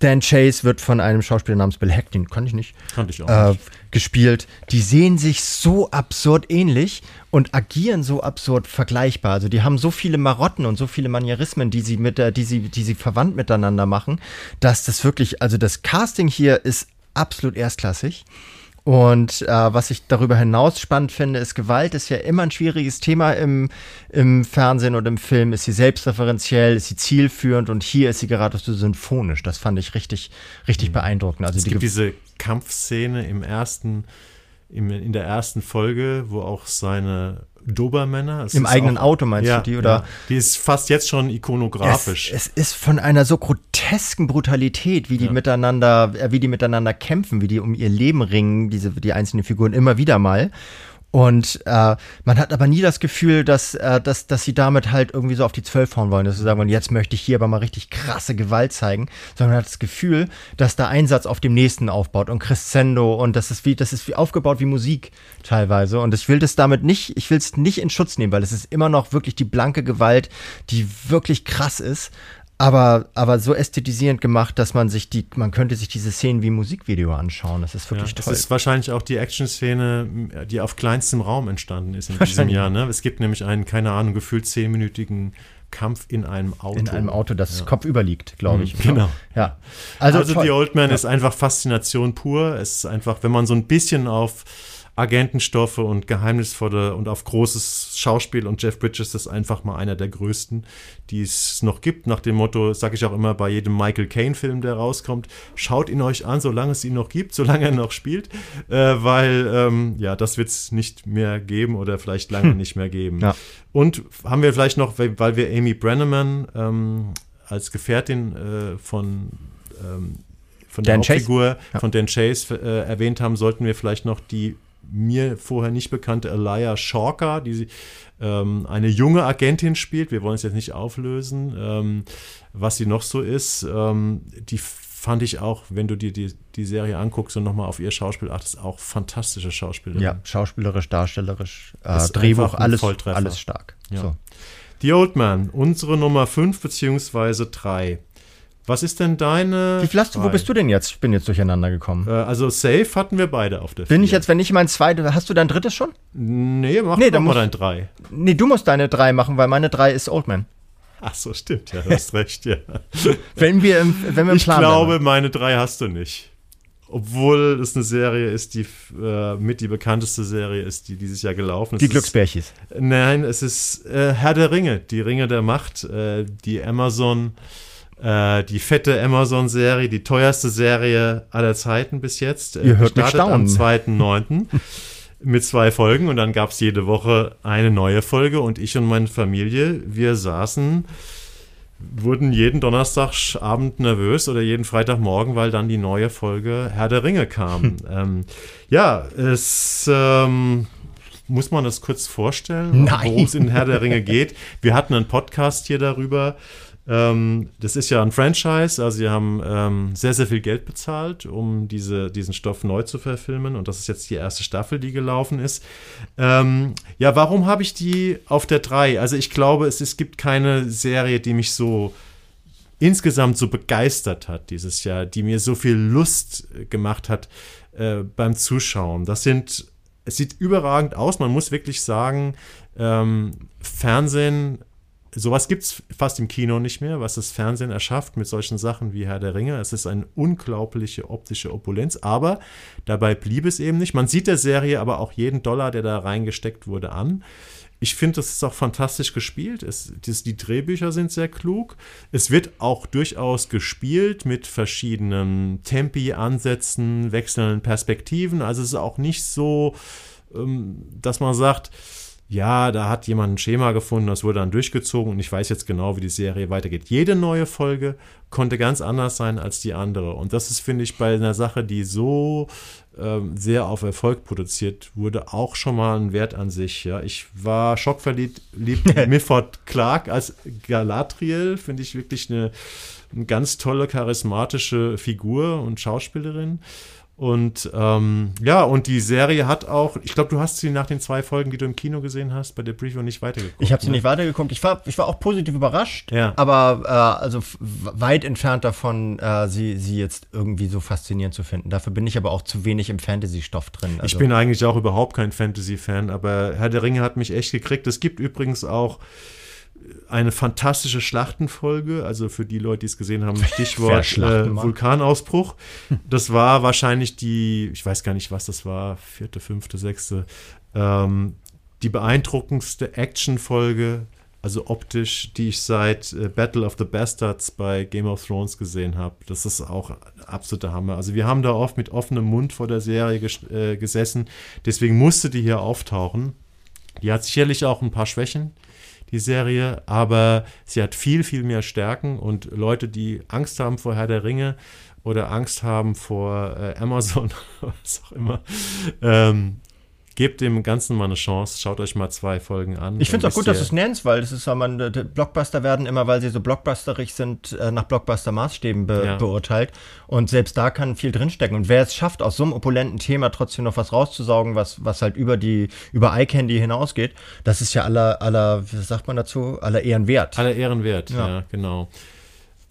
Dan Chase wird von einem Schauspieler namens Bill Heck, den kann ich nicht, Kannte ich auch äh, nicht. gespielt. Die sehen sich so absurd ähnlich und agieren so absurd vergleichbar. Also die haben so viele Marotten und so viele Manierismen, die sie mit die sie, die sie verwandt miteinander machen, dass das wirklich, also das Casting hier ist absolut erstklassig. Und äh, was ich darüber hinaus spannend finde, ist Gewalt ist ja immer ein schwieriges Thema im, im Fernsehen und im Film. Ist sie selbstreferenziell, ist sie zielführend und hier ist sie gerade so symphonisch. Das fand ich richtig, richtig mhm. beeindruckend. Also es die gibt diese Kampfszene im ersten, im, in der ersten Folge, wo auch seine Dobermänner. Im eigenen auch, Auto meinst ja, du die? Oder? Ja, die ist fast jetzt schon ikonografisch. Es, es ist von einer so grotesken Brutalität, wie die ja. miteinander, äh, wie die miteinander kämpfen, wie die um ihr Leben ringen, diese, die einzelnen Figuren immer wieder mal. Und äh, man hat aber nie das Gefühl, dass, äh, dass, dass sie damit halt irgendwie so auf die Zwölf hauen wollen, dass sie sagen wollen, jetzt möchte ich hier aber mal richtig krasse Gewalt zeigen, sondern man hat das Gefühl, dass der Einsatz auf dem nächsten aufbaut und Crescendo und das ist wie, das ist wie aufgebaut wie Musik teilweise. Und ich will das damit nicht, ich will es nicht in Schutz nehmen, weil es ist immer noch wirklich die blanke Gewalt, die wirklich krass ist aber, aber so ästhetisierend gemacht, dass man sich die, man könnte sich diese Szenen wie Musikvideo anschauen. Das ist wirklich ja, toll. Das ist wahrscheinlich auch die Action-Szene, die auf kleinstem Raum entstanden ist in diesem Jahr. Ne? Es gibt nämlich einen, keine Ahnung, gefühlt zehnminütigen Kampf in einem Auto. In einem Auto, das ja. kopfüber liegt, glaube mhm, ich. Genau. Ja. Also, also die Old Man ja. ist einfach Faszination pur. Es ist einfach, wenn man so ein bisschen auf Agentenstoffe und geheimnisvolle und auf großes Schauspiel und Jeff Bridges ist einfach mal einer der größten, die es noch gibt. Nach dem Motto, sage ich auch immer bei jedem Michael Caine-Film, der rauskommt, schaut ihn euch an, solange es ihn noch gibt, solange er noch spielt, äh, weil ähm, ja, das wird es nicht mehr geben oder vielleicht lange hm. nicht mehr geben. Ja. Und haben wir vielleicht noch, weil wir Amy Brenneman ähm, als Gefährtin äh, von ähm, von der Dan Hauptfigur? Ja. von Dan Chase äh, erwähnt haben, sollten wir vielleicht noch die mir vorher nicht bekannte Alaya Shawker, die ähm, eine junge Agentin spielt. Wir wollen es jetzt nicht auflösen, ähm, was sie noch so ist. Ähm, die fand ich auch, wenn du dir die, die Serie anguckst und nochmal auf ihr Schauspiel achtest, auch fantastische Schauspielerin. Ja, schauspielerisch, darstellerisch, äh, Drehbuch, alles, alles stark. Ja. So. The Old Man, unsere Nummer 5 beziehungsweise 3. Was ist denn deine. Wie viel hast du, wo bist du denn jetzt? Ich bin jetzt durcheinander gekommen. Äh, also Safe hatten wir beide auf der Bin vier. ich jetzt, wenn ich mein zweites, hast du dein drittes schon? Nee, mach nee, dann mal dein drei. Nee, du musst deine drei machen, weil meine drei ist Old Man. Ach so, stimmt, ja, du hast recht, ja. wenn wir im, wenn wir im ich Plan Ich glaube, werden. meine drei hast du nicht. Obwohl es eine Serie ist, die äh, mit die bekannteste Serie ist, die dieses Jahr gelaufen ist. Die Glücksbärchis. Nein, es ist äh, Herr der Ringe, die Ringe der Macht, äh, die Amazon äh, die fette Amazon-Serie, die teuerste Serie aller Zeiten bis jetzt. Ihr hört mich staunen. am 2.9. mit zwei Folgen und dann gab es jede Woche eine neue Folge und ich und meine Familie, wir saßen, wurden jeden Donnerstagabend nervös oder jeden Freitagmorgen, weil dann die neue Folge Herr der Ringe kam. ähm, ja, es ähm, muss man das kurz vorstellen, worum es in Herr der Ringe geht. Wir hatten einen Podcast hier darüber. Ähm, das ist ja ein Franchise, also sie haben ähm, sehr, sehr viel Geld bezahlt, um diese, diesen Stoff neu zu verfilmen. Und das ist jetzt die erste Staffel, die gelaufen ist. Ähm, ja, warum habe ich die auf der 3? Also ich glaube, es, es gibt keine Serie, die mich so insgesamt so begeistert hat dieses Jahr, die mir so viel Lust gemacht hat äh, beim Zuschauen. Das sind, es sieht überragend aus. Man muss wirklich sagen, ähm, Fernsehen sowas gibt es fast im Kino nicht mehr, was das Fernsehen erschafft mit solchen Sachen wie Herr der Ringe. Es ist eine unglaubliche optische Opulenz, aber dabei blieb es eben nicht. Man sieht der Serie aber auch jeden Dollar, der da reingesteckt wurde, an. Ich finde, das ist auch fantastisch gespielt. Es, das, die Drehbücher sind sehr klug. Es wird auch durchaus gespielt mit verschiedenen Tempi, Ansätzen, wechselnden Perspektiven. Also es ist auch nicht so, ähm, dass man sagt, ja, da hat jemand ein Schema gefunden, das wurde dann durchgezogen und ich weiß jetzt genau, wie die Serie weitergeht. Jede neue Folge konnte ganz anders sein als die andere. Und das ist, finde ich, bei einer Sache, die so ähm, sehr auf Erfolg produziert wurde, auch schon mal ein Wert an sich. Ja, ich war schockverliebt, liebt Mifford Clark als Galadriel, finde ich wirklich eine, eine ganz tolle, charismatische Figur und Schauspielerin. Und ähm, ja, und die Serie hat auch, ich glaube, du hast sie nach den zwei Folgen, die du im Kino gesehen hast, bei der Preview nicht weitergeguckt. Ich habe sie ne? nicht weitergeguckt. Ich war, ich war auch positiv überrascht, ja. aber äh, also weit entfernt davon, äh, sie, sie jetzt irgendwie so faszinierend zu finden. Dafür bin ich aber auch zu wenig im Fantasy-Stoff drin. Also. Ich bin eigentlich auch überhaupt kein Fantasy-Fan, aber Herr der Ringe hat mich echt gekriegt. Es gibt übrigens auch eine fantastische Schlachtenfolge. Also für die Leute, die es gesehen haben, Stichwort äh, Vulkanausbruch. Das war wahrscheinlich die, ich weiß gar nicht, was das war, vierte, fünfte, sechste, ähm, die beeindruckendste Actionfolge, also optisch, die ich seit äh, Battle of the Bastards bei Game of Thrones gesehen habe. Das ist auch absoluter Hammer. Also wir haben da oft mit offenem Mund vor der Serie ges äh, gesessen. Deswegen musste die hier auftauchen. Die hat sicherlich auch ein paar Schwächen die Serie, aber sie hat viel, viel mehr Stärken und Leute, die Angst haben vor Herr der Ringe oder Angst haben vor äh, Amazon, was auch immer, ähm, Gebt dem Ganzen mal eine Chance, schaut euch mal zwei Folgen an. Ich finde es auch gut, dass du es nennst, weil das ist, man, Blockbuster werden immer, weil sie so blockbusterig sind, äh, nach Blockbuster-Maßstäben be ja. beurteilt. Und selbst da kann viel drinstecken. Und wer es schafft, aus so einem opulenten Thema trotzdem noch was rauszusaugen, was, was halt über die, über Eye Candy hinausgeht, das ist ja aller, aller, wie sagt man dazu, aller Ehren wert. Aller Ehren wert, ja, ja genau.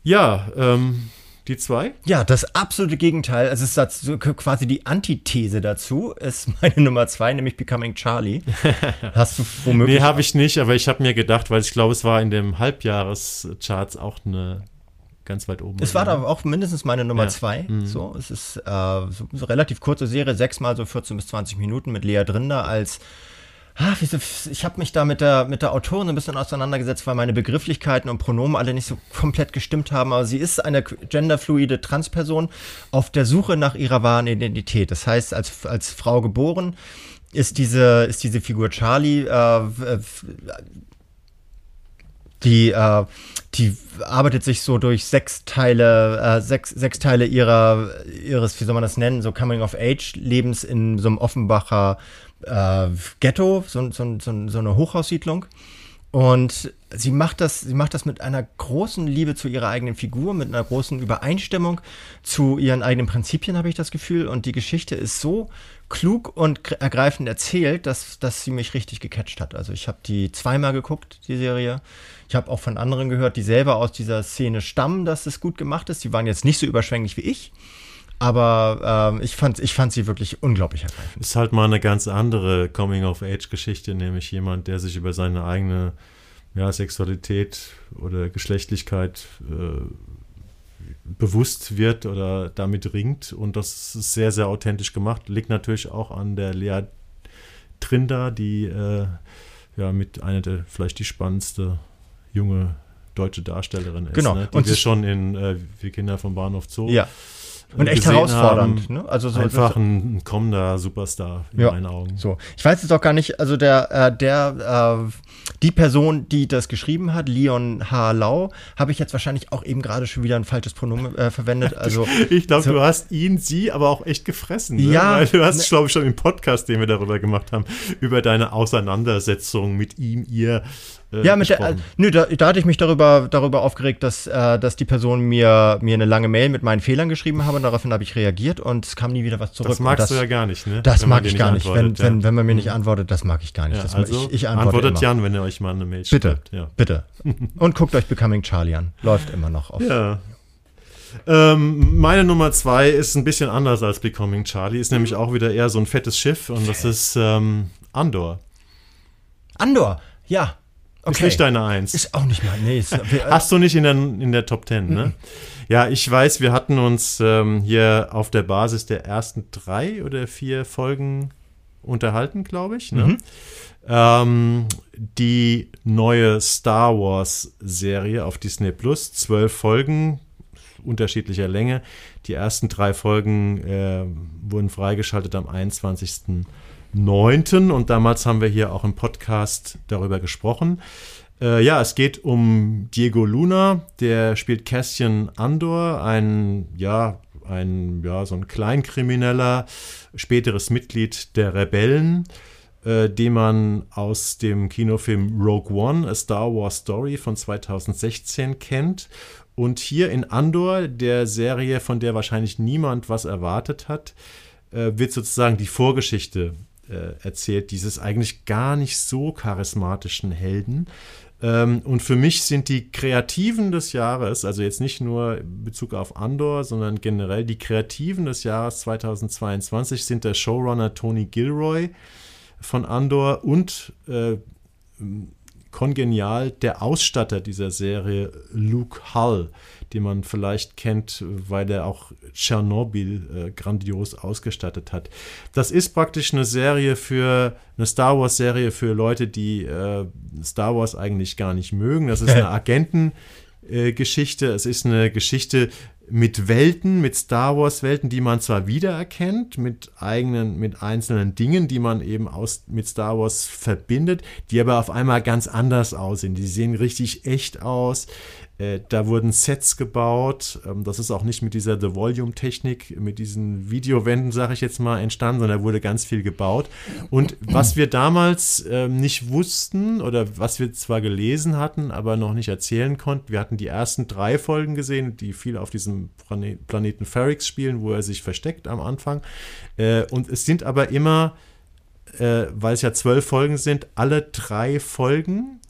Ja, ähm, die zwei? Ja, das absolute Gegenteil. Also es ist so quasi die Antithese dazu, ist meine Nummer zwei, nämlich Becoming Charlie. Hast du womöglich. Nee, habe ich nicht, aber ich habe mir gedacht, weil ich glaube, es war in dem Halbjahrescharts auch eine ganz weit oben. Es war da auch mindestens meine Nummer ja. zwei. Mhm. So, es ist äh, so, so relativ kurze Serie, sechsmal so 14 bis 20 Minuten mit Lea Drinder als ich habe mich da mit der, mit der Autorin ein bisschen auseinandergesetzt, weil meine Begrifflichkeiten und Pronomen alle nicht so komplett gestimmt haben. Aber sie ist eine genderfluide Transperson auf der Suche nach ihrer wahren Identität. Das heißt, als, als Frau geboren ist diese, ist diese Figur Charlie, äh, die, äh, die arbeitet sich so durch sechs Teile, äh, sechs, sechs Teile ihrer, ihres, wie soll man das nennen, so Coming-of-Age-Lebens in so einem Offenbacher äh, Ghetto, so, so, so, so eine Hochhaussiedlung. Und sie macht das, sie macht das mit einer großen Liebe zu ihrer eigenen Figur, mit einer großen Übereinstimmung zu ihren eigenen Prinzipien, habe ich das Gefühl. Und die Geschichte ist so klug und ergreifend erzählt, dass, dass sie mich richtig gecatcht hat. Also ich habe die zweimal geguckt, die Serie. Ich habe auch von anderen gehört, die selber aus dieser Szene stammen, dass es gut gemacht ist. Die waren jetzt nicht so überschwänglich wie ich. Aber ähm, ich, fand, ich fand sie wirklich unglaublich ergreifend. Ist halt mal eine ganz andere Coming-of-Age-Geschichte, nämlich jemand, der sich über seine eigene ja, Sexualität oder Geschlechtlichkeit äh, bewusst wird oder damit ringt. Und das ist sehr, sehr authentisch gemacht. Liegt natürlich auch an der Lea Trinder, die äh, ja mit einer der vielleicht die spannendste junge deutsche Darstellerin ist. Genau. Ne? Die und wir schon in äh, Wir Kinder vom Bahnhof Zoo ja. Und echt herausfordernd. Ne? Also so, einfach ein kommender Superstar in ja, meinen Augen. So, ich weiß jetzt auch gar nicht, also der, äh, der, äh, die Person, die das geschrieben hat, Leon H. Lau, habe ich jetzt wahrscheinlich auch eben gerade schon wieder ein falsches Pronomen äh, verwendet. Also ich glaube, so, du hast ihn, sie, aber auch echt gefressen. Ne? Ja, Weil du hast, ne, glaube ich, schon im Podcast, den wir darüber gemacht haben, über deine Auseinandersetzung mit ihm, ihr äh, ja, mit der, äh, nö, da, da, hatte ich mich darüber, darüber aufgeregt, dass, äh, dass die Person mir, mir eine lange Mail mit meinen Fehlern geschrieben habe. Und daraufhin habe ich reagiert und es kam nie wieder was zurück. Das magst das, du ja gar nicht, ne? Das mag ich gar nicht. Wenn, ja. wenn, wenn man mir nicht antwortet, das mag ich gar nicht. Ja, das, also ich, ich antworte antwortet immer. Jan, wenn ihr euch mal eine Mail bitte, schreibt. Ja. Bitte. Und guckt euch Becoming Charlie an. Läuft immer noch auf. Ja. Ähm, meine Nummer zwei ist ein bisschen anders als Becoming Charlie, ist nämlich auch wieder eher so ein fettes Schiff und das ist ähm, Andor. Andor, ja. Okay. Ist nicht deine Eins. Ist auch nicht mal. Nee, ist, Hast du nicht in der, in der Top Ten, ne? Mhm. Ja, ich weiß, wir hatten uns ähm, hier auf der Basis der ersten drei oder vier Folgen unterhalten, glaube ich. Ne? Mhm. Ähm, die neue Star Wars Serie auf Disney Plus, zwölf Folgen unterschiedlicher Länge. Die ersten drei Folgen äh, wurden freigeschaltet am 21. 9. Und damals haben wir hier auch im Podcast darüber gesprochen. Äh, ja, es geht um Diego Luna, der spielt Cassian Andor, ein, ja, ein, ja, so ein Kleinkrimineller, späteres Mitglied der Rebellen, äh, den man aus dem Kinofilm Rogue One, A Star Wars Story von 2016 kennt. Und hier in Andor, der Serie, von der wahrscheinlich niemand was erwartet hat, äh, wird sozusagen die Vorgeschichte äh, erzählt, dieses eigentlich gar nicht so charismatischen Helden. Ähm, und für mich sind die Kreativen des Jahres, also jetzt nicht nur in Bezug auf Andor, sondern generell die Kreativen des Jahres 2022 sind der Showrunner Tony Gilroy von Andor und äh, kongenial der Ausstatter dieser Serie, Luke Hull, den man vielleicht kennt, weil er auch Tschernobyl äh, grandios ausgestattet hat. Das ist praktisch eine Serie für eine Star Wars Serie für Leute, die äh, Star Wars eigentlich gar nicht mögen. Das ist eine Agentengeschichte. Äh, es ist eine Geschichte mit Welten, mit Star Wars Welten, die man zwar wiedererkennt, mit eigenen, mit einzelnen Dingen, die man eben aus, mit Star Wars verbindet, die aber auf einmal ganz anders aussehen. Die sehen richtig echt aus. Äh, da wurden Sets gebaut. Ähm, das ist auch nicht mit dieser The Volume-Technik, mit diesen Videowänden, sage ich jetzt mal, entstanden, sondern da wurde ganz viel gebaut. Und was wir damals ähm, nicht wussten oder was wir zwar gelesen hatten, aber noch nicht erzählen konnten, wir hatten die ersten drei Folgen gesehen, die viel auf diesem Planeten Ferrix spielen, wo er sich versteckt am Anfang. Äh, und es sind aber immer, äh, weil es ja zwölf Folgen sind, alle drei Folgen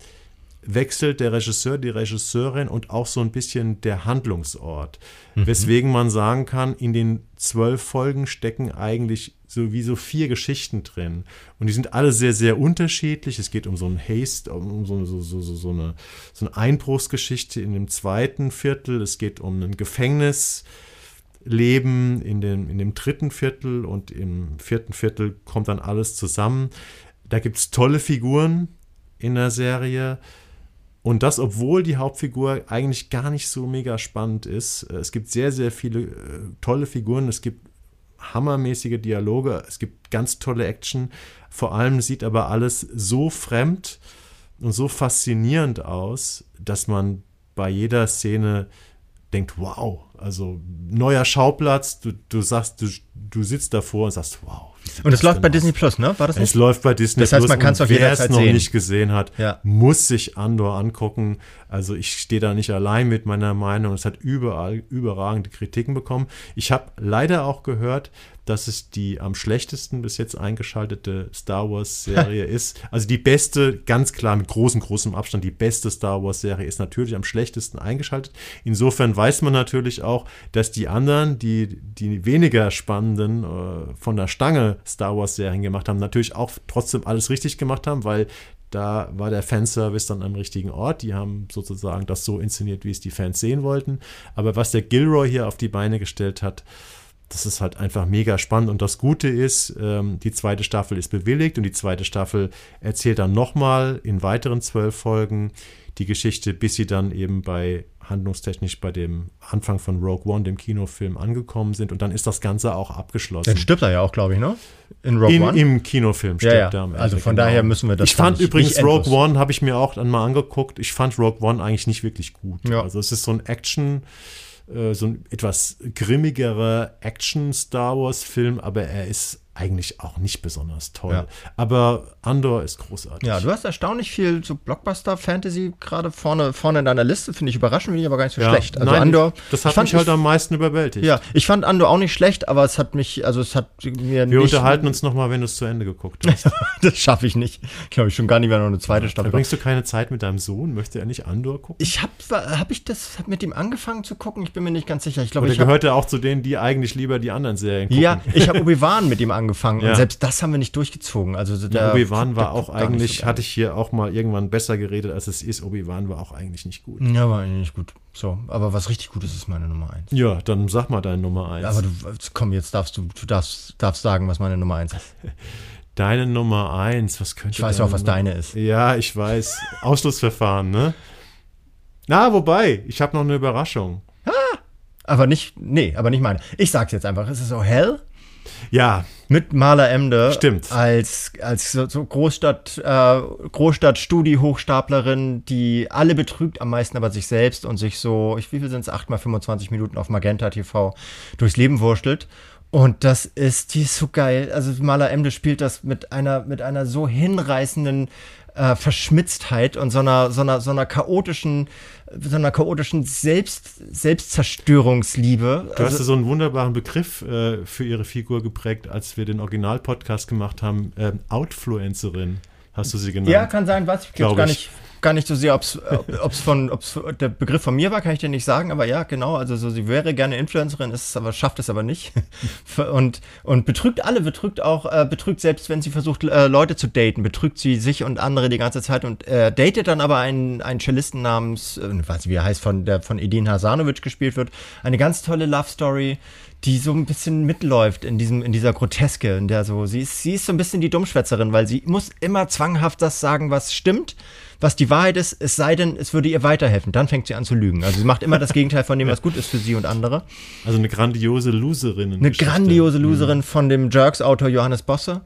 wechselt der Regisseur, die Regisseurin und auch so ein bisschen der Handlungsort. Mhm. Weswegen man sagen kann, in den zwölf Folgen stecken eigentlich sowieso vier Geschichten drin. Und die sind alle sehr, sehr unterschiedlich. Es geht um so ein Haste, um so, so, so, so, eine, so eine Einbruchsgeschichte in dem zweiten Viertel. Es geht um ein Gefängnis. Leben in dem, in dem dritten Viertel und im vierten Viertel kommt dann alles zusammen. Da gibt es tolle Figuren in der Serie. Und das, obwohl die Hauptfigur eigentlich gar nicht so mega spannend ist. Äh, es gibt sehr, sehr viele äh, tolle Figuren. Es gibt hammermäßige Dialoge. Es gibt ganz tolle Action. Vor allem sieht aber alles so fremd und so faszinierend aus, dass man bei jeder Szene denkt, wow, also neuer Schauplatz, du, du sagst, du, du sitzt davor und sagst, wow, und es läuft bei Disney Plus, ne? War das nicht? Es läuft bei Disney Plus. Das heißt, man kann es auch Wer es noch sehen. nicht gesehen hat, ja. muss sich Andor angucken. Also ich stehe da nicht allein mit meiner Meinung. Es hat überall überragende Kritiken bekommen. Ich habe leider auch gehört, dass es die am schlechtesten bis jetzt eingeschaltete Star Wars-Serie ist. Also die beste, ganz klar mit großem, großem Abstand, die beste Star Wars-Serie ist natürlich am schlechtesten eingeschaltet. Insofern weiß man natürlich auch, dass die anderen, die, die weniger spannenden, äh, von der Stange Star Wars-Serien gemacht haben, natürlich auch trotzdem alles richtig gemacht haben, weil da war der Fanservice dann am richtigen Ort. Die haben sozusagen das so inszeniert, wie es die Fans sehen wollten. Aber was der Gilroy hier auf die Beine gestellt hat, das ist halt einfach mega spannend. Und das Gute ist, ähm, die zweite Staffel ist bewilligt und die zweite Staffel erzählt dann nochmal in weiteren zwölf Folgen die Geschichte, bis sie dann eben bei handlungstechnisch bei dem Anfang von Rogue One, dem Kinofilm, angekommen sind. Und dann ist das Ganze auch abgeschlossen. Dann stirbt er ja auch, glaube ich, ne? In Rogue in, One? Im Kinofilm stirbt ja, ja. er am Ende. Also von genau. daher müssen wir das Ich fand übrigens Rogue One, habe ich mir auch dann mal angeguckt. Ich fand Rogue One eigentlich nicht wirklich gut. Ja. Also es ist so ein Action- so ein etwas grimmigerer Action-Star Wars-Film, aber er ist eigentlich auch nicht besonders toll. Ja. Aber Andor ist großartig. Ja, du hast erstaunlich viel so Blockbuster-Fantasy gerade vorne, vorne in deiner Liste. Finde ich überraschend, finde ich aber gar nicht so ja. schlecht. Also Nein, Andor. Das hat mich halt am meisten überwältigt. Ja, ich fand Andor auch nicht schlecht, aber es hat mich, also es hat mir Wir unterhalten uns nochmal, wenn du es zu Ende geguckt hast. das schaffe ich nicht. Glaube ich schon gar nicht mehr noch eine zweite ja, Staffel. Bringst du keine Zeit mit deinem Sohn? Möchte er nicht Andor gucken? Ich habe hab ich das hab mit ihm angefangen zu gucken. Ich bin mir nicht ganz sicher. Ich glaube, ich gehört er auch zu denen, die eigentlich lieber die anderen Serien gucken. Ja, ich habe Obi-Wan mit ihm angefangen. Ja. Und selbst das haben wir nicht durchgezogen. Also der Obi-Wan war auch eigentlich, so hatte ich hier auch mal irgendwann besser geredet, als es ist. Obi-Wan war auch eigentlich nicht gut. Ja, war eigentlich nicht gut. So, aber was richtig gut ist, ist meine Nummer 1. Ja, dann sag mal deine Nummer 1. Aber du, komm, jetzt darfst du, du darfst, darfst sagen, was meine Nummer 1 ist. Deine Nummer 1, was könnte Ich weiß auch, was deine ist. Ja, ich weiß. Ausschlussverfahren, ne? Na, wobei, ich habe noch eine Überraschung. Ah, aber nicht, nee, aber nicht meine. Ich sag's jetzt einfach. Ist es so hell? Ja. Mit Maler Emde. Stimmt. Als, als so Großstadt, äh, Großstadt-Studi-Hochstaplerin, die alle betrügt, am meisten aber sich selbst und sich so, ich, wie viel sind es, 8 mal 25 Minuten auf Magenta TV durchs Leben wurschtelt. Und das ist, die ist so geil. Also Maler Emde spielt das mit einer, mit einer so hinreißenden äh, Verschmitztheit und so einer, so einer, so einer chaotischen, so einer chaotischen Selbst, Selbstzerstörungsliebe. Du also, hast so einen wunderbaren Begriff äh, für ihre Figur geprägt, als wir den Original-Podcast gemacht haben. Ähm, Outfluencerin hast du sie genannt. Ja, kann sein, was? Ich glaube gar nicht. Gar nicht so sehr, ob es von, ob's der Begriff von mir war, kann ich dir nicht sagen, aber ja, genau, also so, sie wäre gerne Influencerin, ist aber, schafft es aber nicht. und, und betrügt alle, betrügt auch, äh, betrügt selbst, wenn sie versucht, äh, Leute zu daten, betrügt sie sich und andere die ganze Zeit und äh, datet dann aber einen, einen Cellisten namens, äh, weiß nicht, wie er heißt, von, der von Edin Hasanovic gespielt wird. Eine ganz tolle Love Story die so ein bisschen mitläuft in diesem, in dieser Groteske, in der so, sie ist, sie ist so ein bisschen die Dummschwätzerin, weil sie muss immer zwanghaft das sagen, was stimmt, was die Wahrheit ist, es sei denn, es würde ihr weiterhelfen. Dann fängt sie an zu lügen. Also sie macht immer das Gegenteil von dem, was gut ist für sie und andere. Also eine grandiose Loserin. Eine grandiose Loserin mhm. von dem Jerks-Autor Johannes Bosse.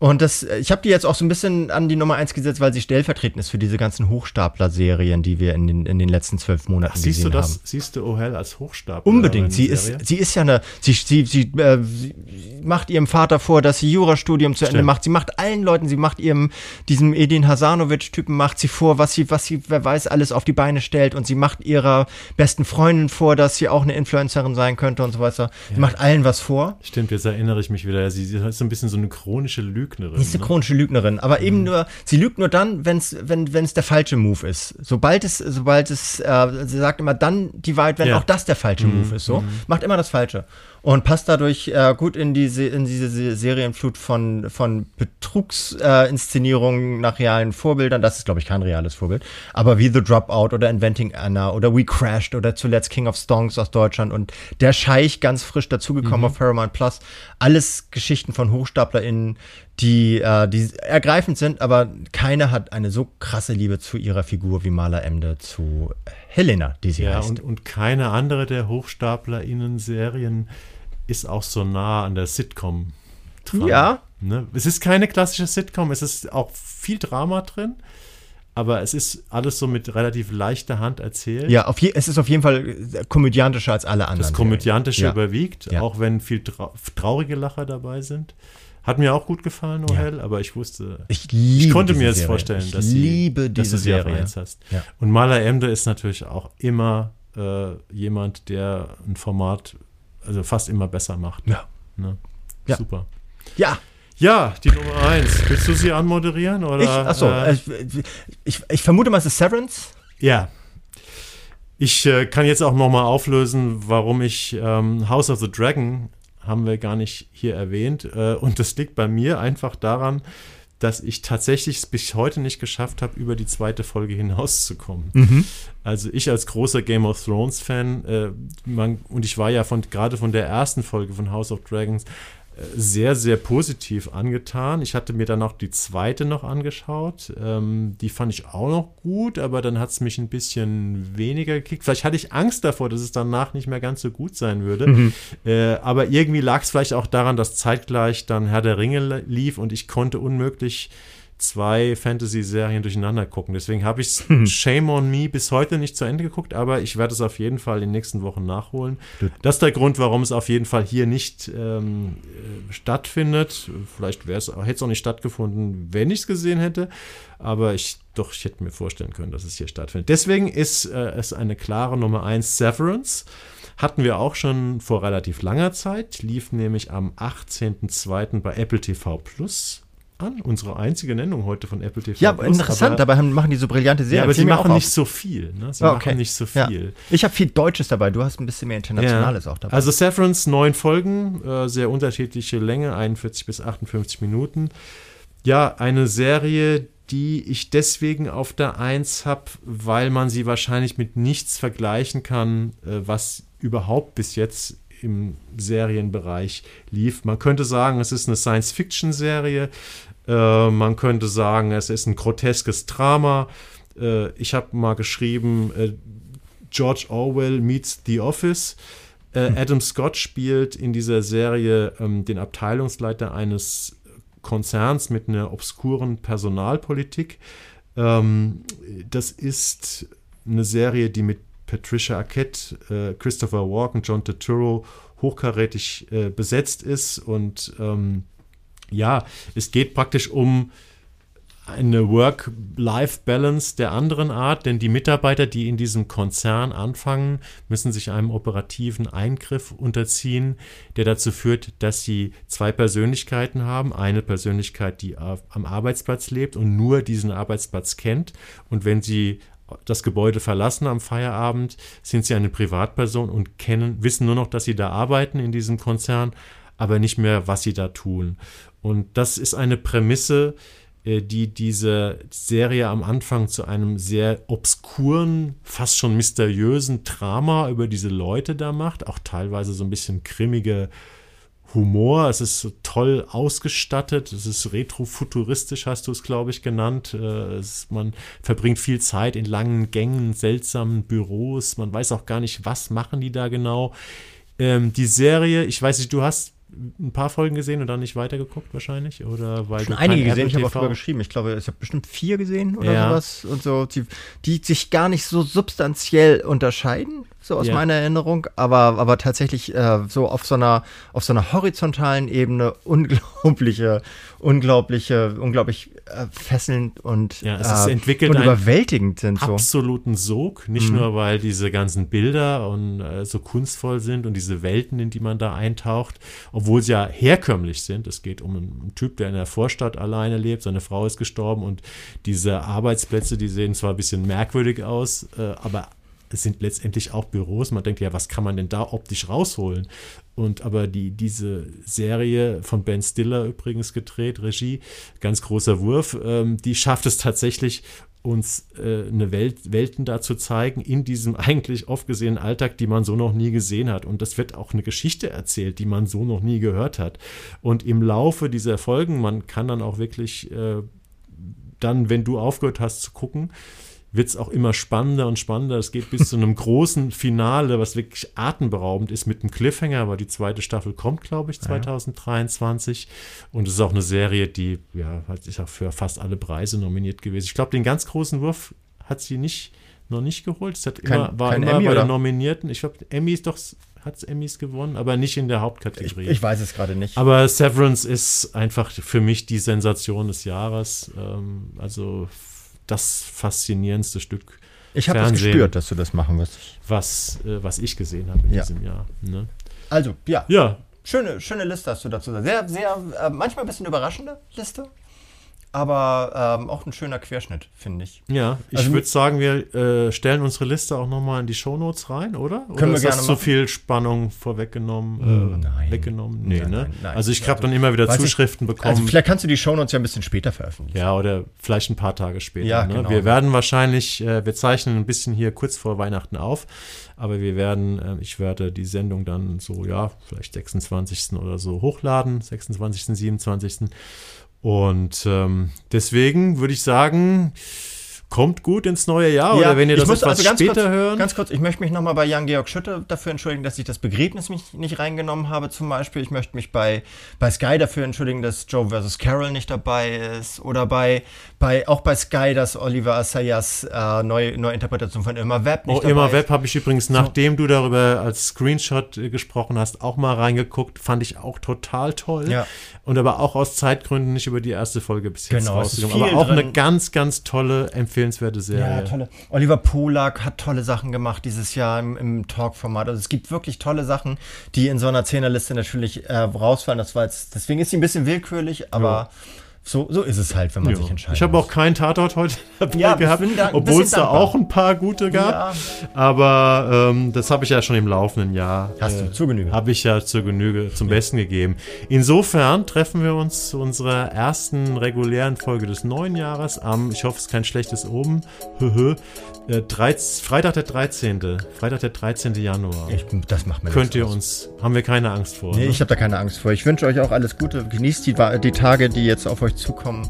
Und das, ich habe die jetzt auch so ein bisschen an die Nummer eins gesetzt, weil sie stellvertretend ist für diese ganzen Hochstapler-Serien, die wir in den, in den letzten zwölf Monaten Ach, siehst gesehen du das, haben. Siehst du O'Hell als Hochstapler? Unbedingt. Sie ist, sie ist ja eine, sie, sie, sie, äh, sie macht ihrem Vater vor, dass sie Jurastudium zu Ende macht. Sie macht allen Leuten, sie macht ihrem, diesem Edin Hasanovic-Typen macht sie vor, was sie, was sie, wer weiß, alles auf die Beine stellt und sie macht ihrer besten Freundin vor, dass sie auch eine Influencerin sein könnte und so weiter. Sie macht allen was vor. Stimmt, jetzt erinnere ich mich wieder. Sie, sie ist so ein bisschen so eine chronische Lügnerin. Sie ist eine ne? chronische Lügnerin, aber mhm. eben nur, sie lügt nur dann, wenn's, wenn es der falsche Move ist. Sobald es, sobald es, äh, sie sagt immer dann die Wahrheit, wenn ja. auch das der falsche mhm. Move ist. So, mhm. macht immer das Falsche und passt dadurch äh, gut in diese, in diese Serienflut von, von Betrugsinszenierungen äh, nach realen Vorbildern. Das ist, glaube ich, kein reales Vorbild. Aber wie The Dropout oder Inventing Anna oder We Crashed oder zuletzt King of Stonks aus Deutschland und Der Scheich ganz frisch dazugekommen mhm. auf Paramount Plus. Alles Geschichten von HochstaplerInnen, die, äh, die ergreifend sind, aber keine hat eine so krasse Liebe zu ihrer Figur wie Maler Emde zu Helena, die sie ja, heißt. Und, und keine andere der HochstaplerInnen-Serien ist auch so nah an der Sitcom dran. Ja. Ne? Es ist keine klassische Sitcom, es ist auch viel Drama drin, aber es ist alles so mit relativ leichter Hand erzählt. Ja, je, es ist auf jeden Fall komödiantischer als alle anderen. Das Komödiantische ja. überwiegt, ja. auch wenn viel trau traurige Lacher dabei sind. Hat mir auch gut gefallen, Noel, ja. aber ich wusste, ich, ich konnte mir jetzt Serie. vorstellen, dass, sie, dass du sie Serie. auf eins hast. Und Maler Emde ist natürlich auch immer äh, jemand, der ein Format also fast immer besser macht. Ja. Ne? ja. Super. Ja. Ja, die Nummer eins. Willst du sie anmoderieren? Oder, ich, achso, äh, ich, ich, vermute mal, es ist Severance. Ja. Ich äh, kann jetzt auch nochmal auflösen, warum ich ähm, House of the Dragon haben wir gar nicht hier erwähnt. Äh, und das liegt bei mir einfach daran, dass ich tatsächlich es bis heute nicht geschafft habe, über die zweite Folge hinauszukommen. Mhm. Also ich als großer Game of Thrones Fan, äh, man, und ich war ja von gerade von der ersten Folge von House of Dragons sehr, sehr positiv angetan. Ich hatte mir dann auch die zweite noch angeschaut. Ähm, die fand ich auch noch gut, aber dann hat es mich ein bisschen weniger gekickt. Vielleicht hatte ich Angst davor, dass es danach nicht mehr ganz so gut sein würde. Mhm. Äh, aber irgendwie lag es vielleicht auch daran, dass zeitgleich dann Herr der Ringe lief und ich konnte unmöglich zwei Fantasy-Serien durcheinander gucken. Deswegen habe ich hm. Shame on Me bis heute nicht zu Ende geguckt, aber ich werde es auf jeden Fall in den nächsten Wochen nachholen. Das ist der Grund, warum es auf jeden Fall hier nicht ähm, äh, stattfindet. Vielleicht hätte es auch nicht stattgefunden, wenn ich es gesehen hätte. Aber ich doch, ich hätte mir vorstellen können, dass es hier stattfindet. Deswegen ist äh, es eine klare Nummer 1 Severance. Hatten wir auch schon vor relativ langer Zeit, lief nämlich am 18.02. bei Apple TV Plus an. Unsere einzige Nennung heute von Apple TV. Ja, Plus, interessant, dabei haben, machen die so brillante Serien. Ja, aber sie machen nicht so viel. Ne? Sie okay. machen nicht so viel. Ja. Ich habe viel Deutsches dabei, du hast ein bisschen mehr Internationales ja. auch dabei. Also Severance, neun Folgen, äh, sehr unterschiedliche Länge, 41 bis 58 Minuten. Ja, eine Serie, die ich deswegen auf der Eins habe, weil man sie wahrscheinlich mit nichts vergleichen kann, äh, was überhaupt bis jetzt im Serienbereich lief. Man könnte sagen, es ist eine Science-Fiction-Serie. Äh, man könnte sagen, es ist ein groteskes Drama. Äh, ich habe mal geschrieben, äh, George Orwell meets The Office. Äh, hm. Adam Scott spielt in dieser Serie ähm, den Abteilungsleiter eines Konzerns mit einer obskuren Personalpolitik. Ähm, das ist eine Serie, die mit Patricia Arquette, äh, Christopher Walken, John Turturro hochkarätig äh, besetzt ist. Und ähm, ja, es geht praktisch um eine Work-Life-Balance der anderen Art, denn die Mitarbeiter, die in diesem Konzern anfangen, müssen sich einem operativen Eingriff unterziehen, der dazu führt, dass sie zwei Persönlichkeiten haben. Eine Persönlichkeit, die am Arbeitsplatz lebt und nur diesen Arbeitsplatz kennt. Und wenn sie das Gebäude verlassen am Feierabend, sind sie eine Privatperson und kennen, wissen nur noch, dass sie da arbeiten in diesem Konzern, aber nicht mehr, was sie da tun. Und das ist eine Prämisse, äh, die diese Serie am Anfang zu einem sehr obskuren, fast schon mysteriösen Drama über diese Leute da macht. Auch teilweise so ein bisschen grimmige Humor. Es ist toll ausgestattet. Es ist retrofuturistisch, hast du es, glaube ich, genannt. Äh, es, man verbringt viel Zeit in langen Gängen, seltsamen Büros. Man weiß auch gar nicht, was machen die da genau. Ähm, die Serie, ich weiß nicht, du hast ein paar Folgen gesehen und dann nicht weitergeguckt wahrscheinlich? Oder weil Schon einige gesehen, ich habe auch drüber geschrieben. Ich glaube, ich habe bestimmt vier gesehen oder ja. sowas und so, die, die sich gar nicht so substanziell unterscheiden so aus ja. meiner Erinnerung, aber, aber tatsächlich äh, so auf so einer auf so einer horizontalen Ebene unglaubliche, unglaubliche, unglaublich äh, fesselnd und, ja, es ist äh, entwickelt und überwältigend sind. So. Absoluten Sog, nicht mhm. nur weil diese ganzen Bilder und äh, so kunstvoll sind und diese Welten, in die man da eintaucht, obwohl sie ja herkömmlich sind. Es geht um einen Typ, der in der Vorstadt alleine lebt, seine Frau ist gestorben und diese Arbeitsplätze, die sehen zwar ein bisschen merkwürdig aus, äh, aber es sind letztendlich auch Büros. Man denkt ja, was kann man denn da optisch rausholen? Und aber die, diese Serie von Ben Stiller übrigens gedreht, Regie, ganz großer Wurf, ähm, die schafft es tatsächlich, uns äh, eine Welt, Welten da zu zeigen in diesem eigentlich oft gesehenen Alltag, die man so noch nie gesehen hat. Und das wird auch eine Geschichte erzählt, die man so noch nie gehört hat. Und im Laufe dieser Folgen, man kann dann auch wirklich äh, dann, wenn du aufgehört hast zu gucken, wird es auch immer spannender und spannender. Es geht bis zu einem großen Finale, was wirklich atemberaubend ist mit einem Cliffhanger, aber die zweite Staffel kommt, glaube ich, 2023. Ja. Und es ist auch eine Serie, die ja, ist auch für fast alle Preise nominiert gewesen. Ich glaube, den ganz großen Wurf hat sie nicht, noch nicht geholt. Es hat kein, immer, war immer Emmy, bei den Nominierten. Ich glaube, Emmy ist doch hat es Emmys gewonnen, aber nicht in der Hauptkategorie. Ich, ich weiß es gerade nicht. Aber Severance ist einfach für mich die Sensation des Jahres. Ähm, also das faszinierendste Stück. Ich habe das gespürt, dass du das machen wirst. Was, äh, was ich gesehen habe in ja. diesem Jahr. Ne? Also, ja. Ja. Schöne, schöne Liste hast du dazu. Sehr, sehr, äh, manchmal ein bisschen überraschende Liste aber ähm, auch ein schöner Querschnitt, finde ich. Ja, ich also, würde sagen, wir äh, stellen unsere Liste auch nochmal in die Shownotes rein, oder? Oder können wir ist gerne das zu viel Spannung vorweggenommen? Äh, nein. Weggenommen? Nee, nein, ne? Nein, nein. Also ich habe dann immer wieder Zuschriften ich, bekommen. Also vielleicht kannst du die Shownotes ja ein bisschen später veröffentlichen. Ja, oder vielleicht ein paar Tage später. Ja, ne? genau. Wir werden wahrscheinlich, äh, wir zeichnen ein bisschen hier kurz vor Weihnachten auf, aber wir werden, äh, ich werde die Sendung dann so, ja, vielleicht 26. oder so hochladen, 26., 27. Und ähm, deswegen würde ich sagen, kommt gut ins neue Jahr ja, oder wenn ihr das etwas also später kurz, hören. Ganz kurz, ich möchte mich nochmal bei Jan-Georg Schütte dafür entschuldigen, dass ich das Begräbnis mich nicht reingenommen habe zum Beispiel. Ich möchte mich bei, bei Sky dafür entschuldigen, dass Joe vs. Carol nicht dabei ist oder bei, bei auch bei Sky, dass Oliver Assayas äh, neue, neue Interpretation von Immer Web nicht oh, dabei Immer Web habe ich übrigens, nachdem so. du darüber als Screenshot äh, gesprochen hast, auch mal reingeguckt. Fand ich auch total toll. Ja. Und aber auch aus Zeitgründen nicht über die erste Folge bis jetzt genau, rausgekommen. Aber auch drin. eine ganz, ganz tolle, empfehlenswerte Serie. Ja, tolle. Oliver Polak hat tolle Sachen gemacht dieses Jahr im, im Talk-Format. Also es gibt wirklich tolle Sachen, die in so einer Zehnerliste natürlich äh, rausfallen. Das war jetzt, deswegen ist sie ein bisschen willkürlich, aber ja. So, so ist es halt, wenn man jo. sich entscheidet. Ich habe auch keinen Tatort heute ja, gehabt, obwohl es da auch ein paar gute gab. Ja. Aber ähm, das habe ich ja schon im laufenden Jahr. Hast äh, du zur Genüge? Habe ich ja zur Genüge zum ja. Besten gegeben. Insofern treffen wir uns zu unserer ersten regulären Folge des neuen Jahres am, ich hoffe, es ist kein schlechtes Oben, äh, 13, Freitag der 13. Freitag der 13. Januar. Ich, das macht mir Könnt ihr uns, haben wir keine Angst vor. Nee, ne? ich habe da keine Angst vor. Ich wünsche euch auch alles Gute. Genießt die, die Tage, die jetzt auf euch zukommen.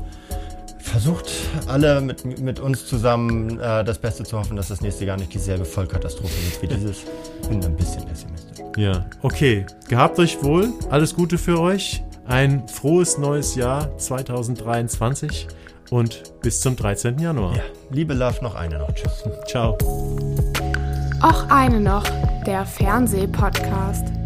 Versucht alle mit, mit uns zusammen äh, das Beste zu hoffen, dass das nächste Jahr nicht dieselbe Vollkatastrophe wird wie dieses. Ich bin ein bisschen pessimistisch. Ja, okay. Gehabt euch wohl. Alles Gute für euch. Ein frohes neues Jahr 2023 und bis zum 13. Januar. Ja. Liebe Love, noch eine noch. Tschüss. Ciao. Auch eine noch, der Fernsehpodcast.